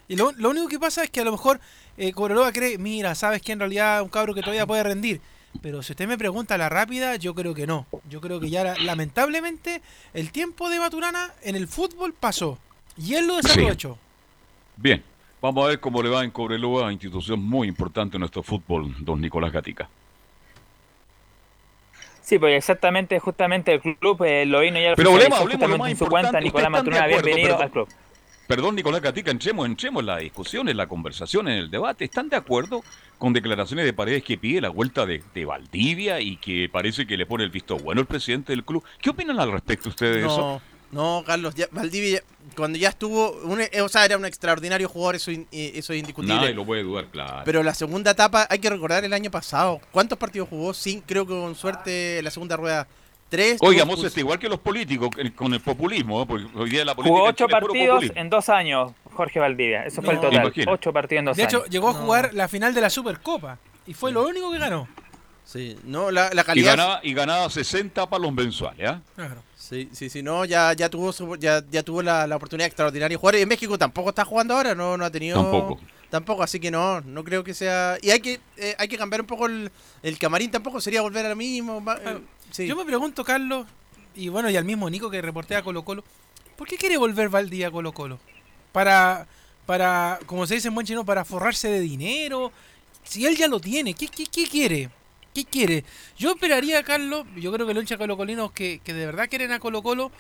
Y lo, lo único que pasa es que a lo mejor eh, Cobreloa cree, mira, sabes que en realidad es un cabro que todavía puede rendir. Pero si usted me pregunta la rápida, yo creo que no. Yo creo que ya la- lamentablemente el tiempo de Maturana en el fútbol pasó. Y él lo desaprovechó. Bien, vamos a ver cómo le va en Cobreloa, institución muy importante en nuestro fútbol, don Nicolás Gatica. Sí, pues exactamente, justamente el club eh, lo vino ya Pero hablemos, hablemos lo más en su cuenta, importante. Nicolás ¿Ustedes están de Maturana, acuerdo? bienvenido Perdón. al club. Perdón, Nicolás Gatica, entremos, entremos en la discusión, en la conversación, en el debate. ¿Están de acuerdo con declaraciones de Paredes que pide la vuelta de, de Valdivia y que parece que le pone el visto bueno el presidente del club? ¿Qué opinan al respecto ustedes de eso? No, Carlos, ya, Valdivia, ya- cuando ya estuvo, un- eh, o sea, era un extraordinario jugador, eso, in- eh, eso es indiscutible. Nadie lo puede dudar, claro. Pero la segunda etapa, hay que recordar el año pasado. ¿Cuántos partidos jugó? Sin, creo que con suerte la segunda rueda. Tres. Oiga, Moses, igual que los políticos, el- con el populismo, ¿eh? porque hoy día la política Jugó ocho Chile partidos en dos años, Jorge Valdivia. Eso fue el total. Imagina. Ocho partidos en dos De años. hecho, llegó a jugar la final de la Supercopa. Y fue lo único que ganó. Sí, no, la, la Y calidad. ganaba, y ganaba 60 palos mensuales, ¿ah? Sí, sí, sí, no, ya, ya tuvo su- ya, ya tuvo la, la oportunidad extraordinaria de jugar. Y en México tampoco está jugando ahora, no, no ha tenido. Tampoco. Tampoco, así que no, no creo que sea. Y hay que, eh, hay que cambiar un poco el, el camarín, tampoco sería volver a lo mismo. va- eh, sí. Yo me pregunto, Carlos, y bueno, y al mismo Nico que reportea Colo Colo, ¿por qué quiere volver Valdía a Colo Colo? Para, para, como se dice en buen chino, para forrarse de dinero. Si él ya lo tiene, ¿qué, qué, qué quiere? ¿Qué quiere? Yo esperaría, Carlos, yo creo que los hinchas colocolinos que, que de verdad quieren a Colo Colo,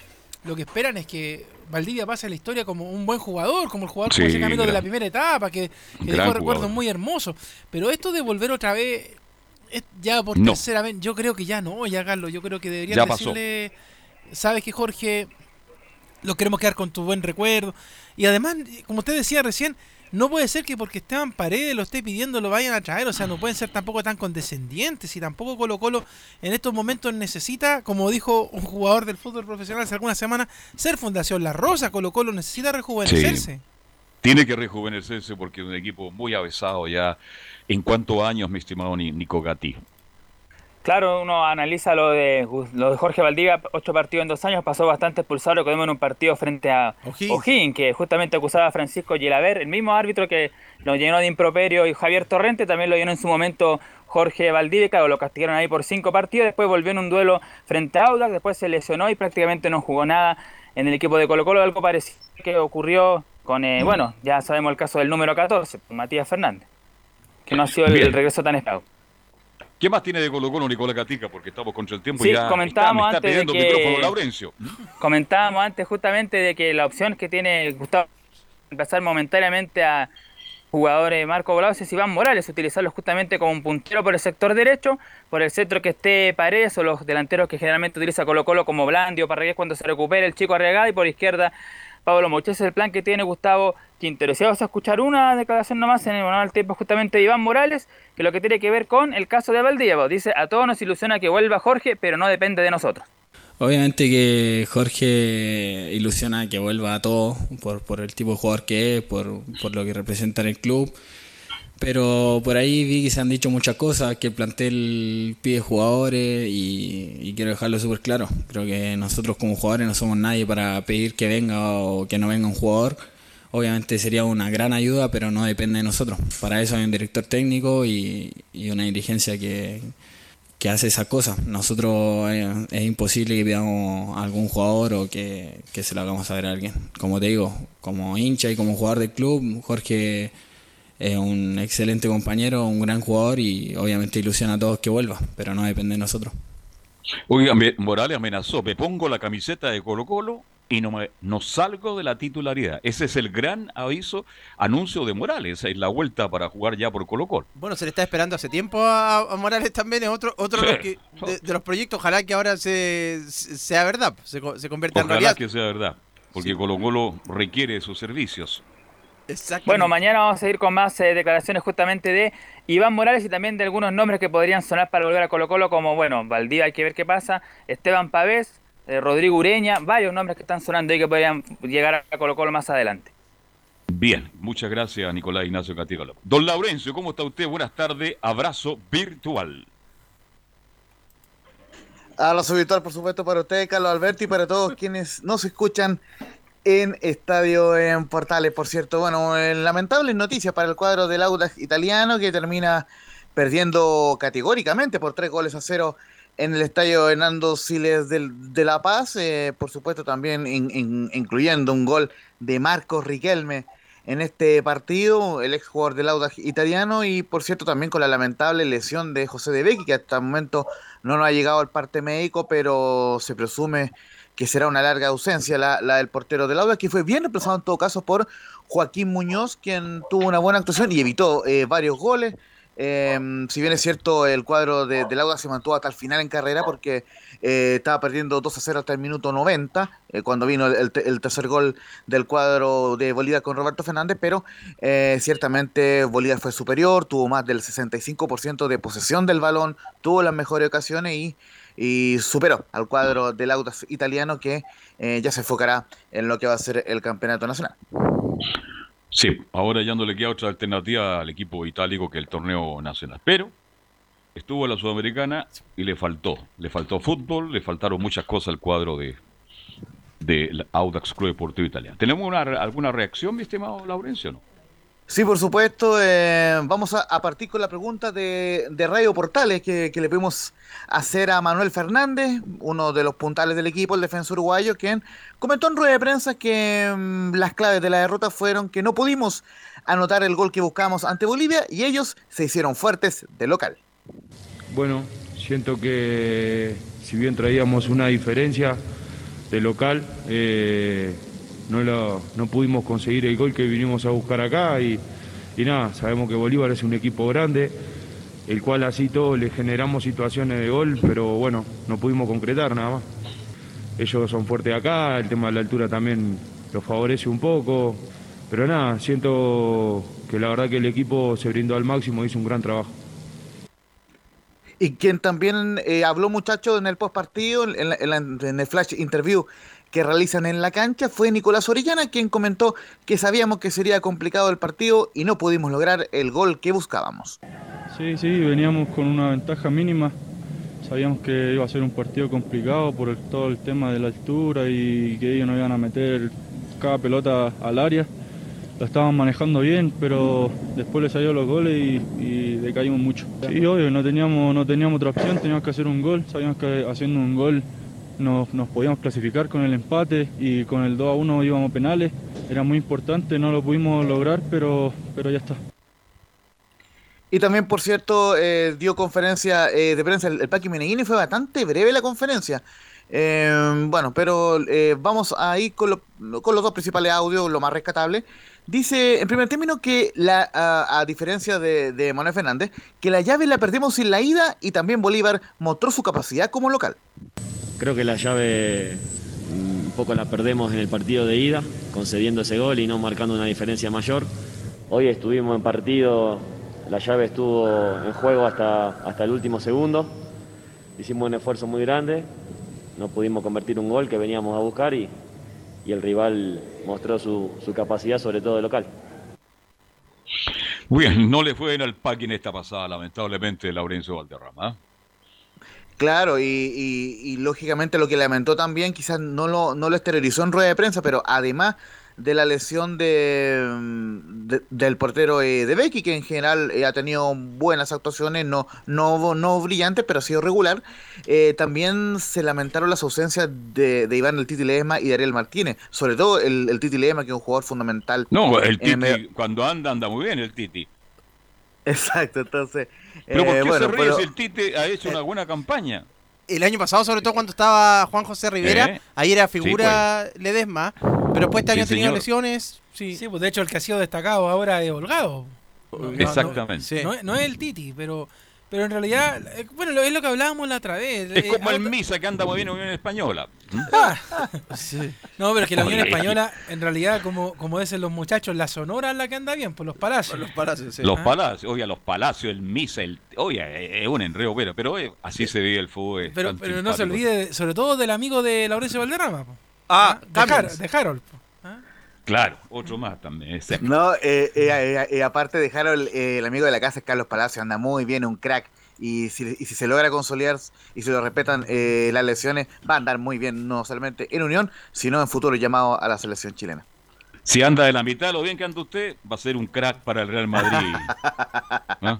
lo que esperan es que Valdivia pase a la historia como un buen jugador, como el jugador Sí, como ese camino de gran- la primera etapa, que, que gran dejó recuerdos muy hermosos. Pero esto de volver otra vez, es ya por No. tercera vez, yo creo que ya no, ya Carlos, yo creo que deberían Ya pasó. decirle, sabes que Jorge, lo queremos quedar con tu buen recuerdo. Y además, como usted decía recién, no puede ser que porque Esteban Paredes lo esté pidiendo lo vayan a traer, o sea, no pueden ser tampoco tan condescendientes y tampoco Colo Colo en estos momentos necesita, como dijo un jugador del fútbol profesional hace algunas semanas, ser Fundación La Rosa, Colo Colo necesita rejuvenecerse. Tiene que rejuvenecerse porque es un equipo muy avesado ya. ¿En cuántos años, mi estimado Ni- Nico Gatti? Claro, uno analiza lo de, lo de Jorge Valdivia, ocho partidos en dos años, pasó bastante expulsado, recordemos en un partido frente a O'Higgins, que justamente acusaba a Francisco Gilaver, el mismo árbitro que lo llenó de improperio, y Javier Torrente también lo llenó en su momento Jorge Valdivia, claro, lo castigaron ahí por cinco partidos, después volvió en un duelo frente a Audax, después se lesionó y prácticamente no jugó nada en el equipo de Colo Colo, algo parecido que ocurrió con, eh, bueno, ya sabemos el caso del número 14, Matías Fernández, que no ha sido el, el regreso tan esperado. ¿Qué más tiene de Colo Colo Nicolás Gatica? Porque estamos contra el tiempo Sí, y ya comentábamos está, me está antes de pidiendo que- micrófono Laurencio. Comentábamos antes justamente de que la opción que tiene Gustavo empezar momentáneamente a jugadores Marco Volados es Iván Morales, utilizarlo justamente como un puntero por el sector derecho, por el centro que esté Paredes o los delanteros que generalmente utiliza Colo Colo como Blandi o Parragués cuando se recupere el chico Arriagada y por izquierda Pablo Moche. Ese es el plan que tiene Gustavo Quintero. Si vamos a escuchar una declaración nomás en el manual del tiempo justamente de Iván Morales, que lo que tiene que ver con el caso de Valdivia. Dice, a todos nos ilusiona que vuelva Jorge, pero no depende de nosotros. Obviamente que Jorge ilusiona que vuelva a todo por, por el tipo de jugador que es, por, por lo que representa en el club. Pero por ahí vi que se han dicho muchas cosas, que el plantel pide jugadores y quiero dejarlo súper claro. Creo que nosotros como jugadores no somos nadie para pedir que venga o que no venga un jugador. Obviamente sería una gran ayuda, pero no depende de nosotros. Para eso hay un director técnico y, una dirigencia que, que hace esa cosa. Nosotros eh, es imposible que pidamos algún jugador o que, que se lo hagamos saber a alguien. Como te digo, como hincha y como jugador del club, Jorge es un excelente compañero, un gran jugador y obviamente ilusiona a todos que vuelva, pero no depende de nosotros. Oiga, Morales amenazó, me pongo la camiseta de Colo Colo y no, me, no salgo de la titularidad. Ese es el gran aviso, anuncio de Morales, es la vuelta para jugar ya por Colo Colo. Bueno, se le está esperando hace tiempo a, a Morales también, es otro, otro de, los que- de- de los proyectos, ojalá que ahora se, se- sea verdad, se, co- se convierta en Ojalá realidad. que sea verdad, porque Colo Colo requiere sus servicios. Bueno, mañana vamos a ir con más eh, declaraciones justamente de Iván Morales y también de algunos nombres que podrían sonar para volver a Colo Colo, como, bueno, Valdivia, hay que ver qué pasa, Esteban Pavés, eh, Rodrigo Ureña, varios nombres que están sonando y que podrían llegar a Colo Colo más adelante. Bien, muchas gracias Nicolás Ignacio Catigalo. Don Laurencio, ¿cómo está usted? Buenas tardes, abrazo virtual. Abrazo virtual, por supuesto, para usted, Carlos Alberti, y para todos quienes nos escuchan en Estadio en Portales. Por cierto, bueno, eh, lamentables noticias para el cuadro del Audax italiano que termina perdiendo categóricamente por tres goles a cero en el estadio Hernando Siles del- de La Paz. eh, por supuesto, también in- in- incluyendo un gol de Marcos Riquelme en este partido, el ex jugador del Audax italiano, y por cierto, también con la lamentable lesión de José de Becky, que hasta el momento no nos ha llegado al parte médico, pero se presume que será una larga ausencia la, la del portero del Audax, que fue bien reemplazado en todo caso por Joaquín Muñoz, quien tuvo una buena actuación y evitó eh, varios goles. Eh, si bien es cierto, el cuadro de, del Audax se mantuvo hasta el final en carrera porque eh, estaba perdiendo 2 a 0 hasta el minuto 90, eh, cuando vino el, el te- el tercer gol del cuadro de Bolívar con Roberto Fernández, pero eh, ciertamente Bolívar fue superior, tuvo más del 65% de posesión del balón, tuvo las mejores ocasiones y, superó al cuadro del Audax italiano que eh, ya se enfocará en lo que va a ser el campeonato nacional. Sí, ahora ya no le queda otra alternativa al equipo itálico que el torneo nacional. Pero estuvo la Sudamericana y le faltó. Le faltó fútbol, le faltaron muchas cosas al cuadro de del Audax Club Deportivo Italiano. ¿Tenemos una, alguna reacción, mi estimado Laurencio? No? Sí, por supuesto. eh, vamos a, partir con la pregunta de, Radio Portales que, le pudimos hacer a Manuel Fernández, uno de los puntales del equipo, el defensor uruguayo, quien comentó en rueda de prensa que mm, las claves de la derrota fueron que no pudimos anotar el gol que buscábamos ante Bolivia y ellos se hicieron fuertes de local. Bueno, siento que si bien traíamos una diferencia de local, eh, no, no pudimos conseguir el gol que vinimos a buscar acá y, y nada, sabemos que Bolívar es un equipo grande, el cual así todos le generamos situaciones de gol, pero bueno, no pudimos concretar nada más. Ellos son fuertes acá, el tema de la altura también los favorece un poco, pero nada, siento que la verdad que el equipo se brindó al máximo, hizo un gran trabajo. Y quien también eh, habló, muchachos, en el post partido, en, la- en la- en el flash interview que realizan en la cancha, fue Nicolás Orellana, quien comentó que sabíamos que sería complicado el partido y no pudimos lograr el gol que buscábamos. Sí, sí, veníamos con una ventaja mínima. Sabíamos que iba a ser un partido complicado por todo el tema de la altura y que ellos no iban a meter cada pelota al área. La estaban manejando bien, pero después les salió los goles y, y decaímos mucho. Sí, obvio, no teníamos, no teníamos otra opción, teníamos que hacer un gol. Sabíamos que haciendo un gol nos, podíamos clasificar con el empate y con el 2 a 1 íbamos penales. Era muy importante, no lo pudimos lograr, pero, pero ya está. Y también, por cierto, eh, dio conferencia eh, de prensa el, el Paqui Meneghini, fue bastante breve la conferencia. Eh, bueno, pero vamos a ir con, lo- con los dos principales audios, lo más rescatable. Dice, en primer término, que la, a, a diferencia de, de Manuel Fernández, que la llave la perdimos en la ida y también Bolívar mostró su capacidad como local. Creo que la llave mm, un poco la perdemos en el partido de ida, concediendo ese gol y no marcando una diferencia mayor. Hoy estuvimos en partido, la llave estuvo en juego hasta, hasta el último segundo. Hicimos un esfuerzo muy grande, no pudimos convertir un gol que veníamos a buscar y, el rival mostró su, su capacidad, sobre todo de local. Muy bien, no le fue bien al Paqui en esta pasada, lamentablemente, Laurencio Valderrama. Claro, y, y- y lógicamente lo que lamentó también, quizás no lo, no lo exteriorizó en rueda de prensa, pero además de la lesión de, mm, de- del portero eh, de Becky, que en general eh, ha tenido buenas actuaciones, no, no, no brillantes, pero ha sido regular, eh, también se lamentaron las ausencias de, de Iván el Titi Ledesma y de Ariel Martínez, sobre todo el, el Titi Ledesma, que es un jugador fundamental. No, el medio- Titi, cuando anda, anda muy bien el Titi. Exacto, entonces... Pero ¿por eh, qué bueno, se ríe pero- si el Titi ha hecho una buena campaña? El año pasado, sobre todo cuando estaba Juan José Rivera, ¿Eh? ahí era figura Ledesma, pero después este Sí, año ha tenido señor. lesiones. Sí. Sí, pues de hecho el que ha sido destacado ahora es Holgado. No, no, no, Exactamente. No, es- no es el Titi, pero, pero en realidad, eh, bueno, lo- es lo que hablábamos la otra vez. Es eh, como el Misa que anda muy bien en Unión Española. No, pero es que la Unión Española, en realidad, como, como dicen los muchachos, la Sonora es la que anda bien, por los palacios. los palacios, Los Ah. palacios, oye, los palacios, el Misa, el, oye, es un enredo, pero, pero oye, así se vive el fútbol. Pero, pero no se olvide, sobre todo del amigo de Laurencio Valderrama. po. Ah, de. Har- de Harold. po. Claro, otro más también. exacto. No, eh, eh, eh, eh, aparte de Harold, eh, el amigo de la casa es Carlos Palacio, anda muy bien, un crack. Y si, y si se logra consolidar y se lo respetan eh, las lesiones, va a andar muy bien, no solamente en Unión, sino en futuro llamado a la selección chilena. Si anda de la mitad de lo bien que anda usted, va a ser un crack para el Real Madrid. ¿No?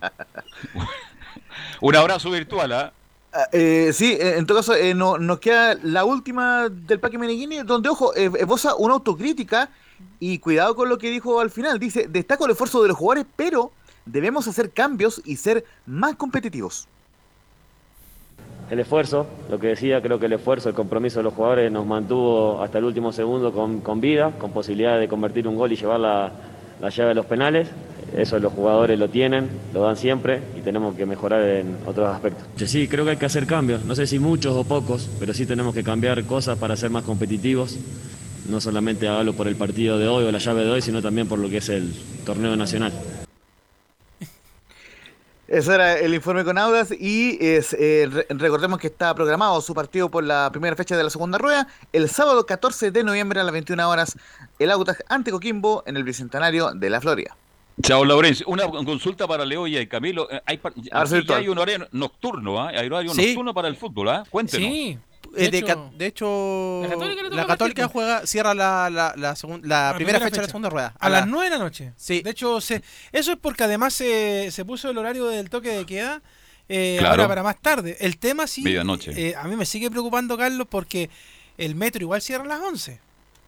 un abrazo virtual, ¿ah? Ah, eh, sí, en todo caso, eh, no- nos queda la última del Paqui Meneghini, donde, ojo, eh, esboza una autocrítica y cuidado con lo que dijo al final. Dice, destaco el esfuerzo de los jugadores, pero debemos hacer cambios y ser más competitivos. El esfuerzo, lo que decía, creo que el esfuerzo, el compromiso de los jugadores nos mantuvo hasta el último segundo con, con vida, con posibilidad de convertir un gol y llevar la, la llave de los penales. Eso los jugadores lo tienen, lo dan siempre y tenemos que mejorar en otros aspectos. Sí, creo que hay que hacer cambios, no sé si muchos o pocos, pero sí tenemos que cambiar cosas para ser más competitivos. No solamente hablo por el partido de hoy o la llave de hoy, sino también por lo que es el torneo nacional. Ese era el informe con Audas y es, eh, re- recordemos que está programado su partido por la primera fecha de la segunda rueda el sábado 14 de noviembre a las 21 horas el Audax ante Coquimbo en el Bicentenario de la Florida. Chao, Laurencio. Una consulta para Leo y Camilo. Eh, Hay, hay un horario nocturno, ¿ah? Hay horario Sí. nocturno para el fútbol, ¿ah? Cuéntenos. Sí. De, hecho- ca- de hecho, La Católica la juega, cierra la, la, la, segun- la La primera, fecha de la segunda rueda. A, la- las 9 de la noche. Sí. De hecho, se, eso es porque además se, se puso el horario del toque de queda eh, Claro. ahora para más tarde. El tema sí, eh, a mí me sigue preocupando, Carlos, porque el metro igual cierra a las 11.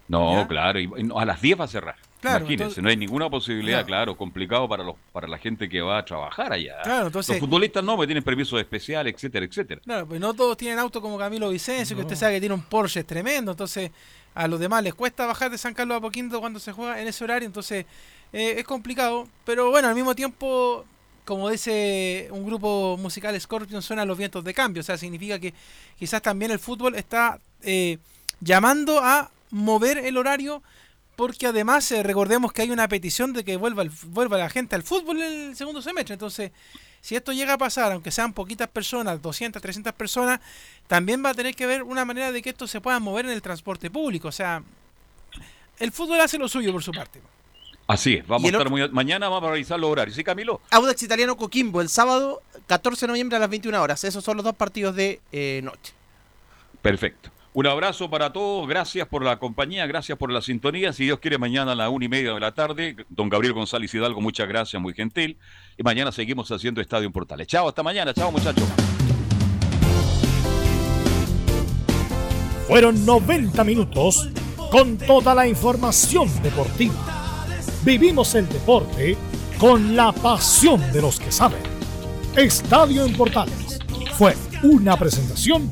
No, ¿Ya? claro. y- y no, a las 10 va a cerrar. Claro, Imagínense, entonces- no hay ninguna posibilidad, Claro. claro, complicado para los para la gente que va a trabajar allá. Claro, entonces- Los futbolistas no, porque tienen permisos especiales, etcétera, etcétera. Claro, pues no todos tienen auto como Camilo Vicencio, que usted sabe que tiene un Porsche tremendo, entonces a los demás les cuesta bajar de San Carlos a Poquinto cuando se juega en ese horario, entonces eh, es complicado, pero bueno, al mismo tiempo, como dice un grupo musical Scorpion, suenan los vientos de cambio, o sea, significa que quizás también el fútbol está eh, llamando a mover el horario porque además eh, recordemos que hay una petición de que vuelva, el- vuelva la gente al fútbol en el segundo semestre. Entonces, si esto llega a pasar, aunque sean poquitas personas, 200, 300 personas, también va a tener que haber una manera de que esto se pueda mover en el transporte público. O sea, el fútbol hace lo suyo por su parte. Así es, vamos a estar otro- muy... Mañana vamos a revisar los horarios. ¿Sí, Camilo? Audax Italiano Coquimbo el sábado 14 de noviembre a las 21 horas. Esos son los dos partidos de eh, noche. Perfecto. Un abrazo para todos, gracias por la compañía, gracias por la sintonía. Si Dios quiere, mañana a la una y media de la tarde, don Gabriel González Hidalgo, muchas gracias, muy gentil. Y mañana seguimos haciendo Estadio en Portales. Chao, hasta mañana, chao muchachos. Fueron 90 minutos con toda la información deportiva. Vivimos el deporte con la pasión de los que saben. Estadio en Portales fue una presentación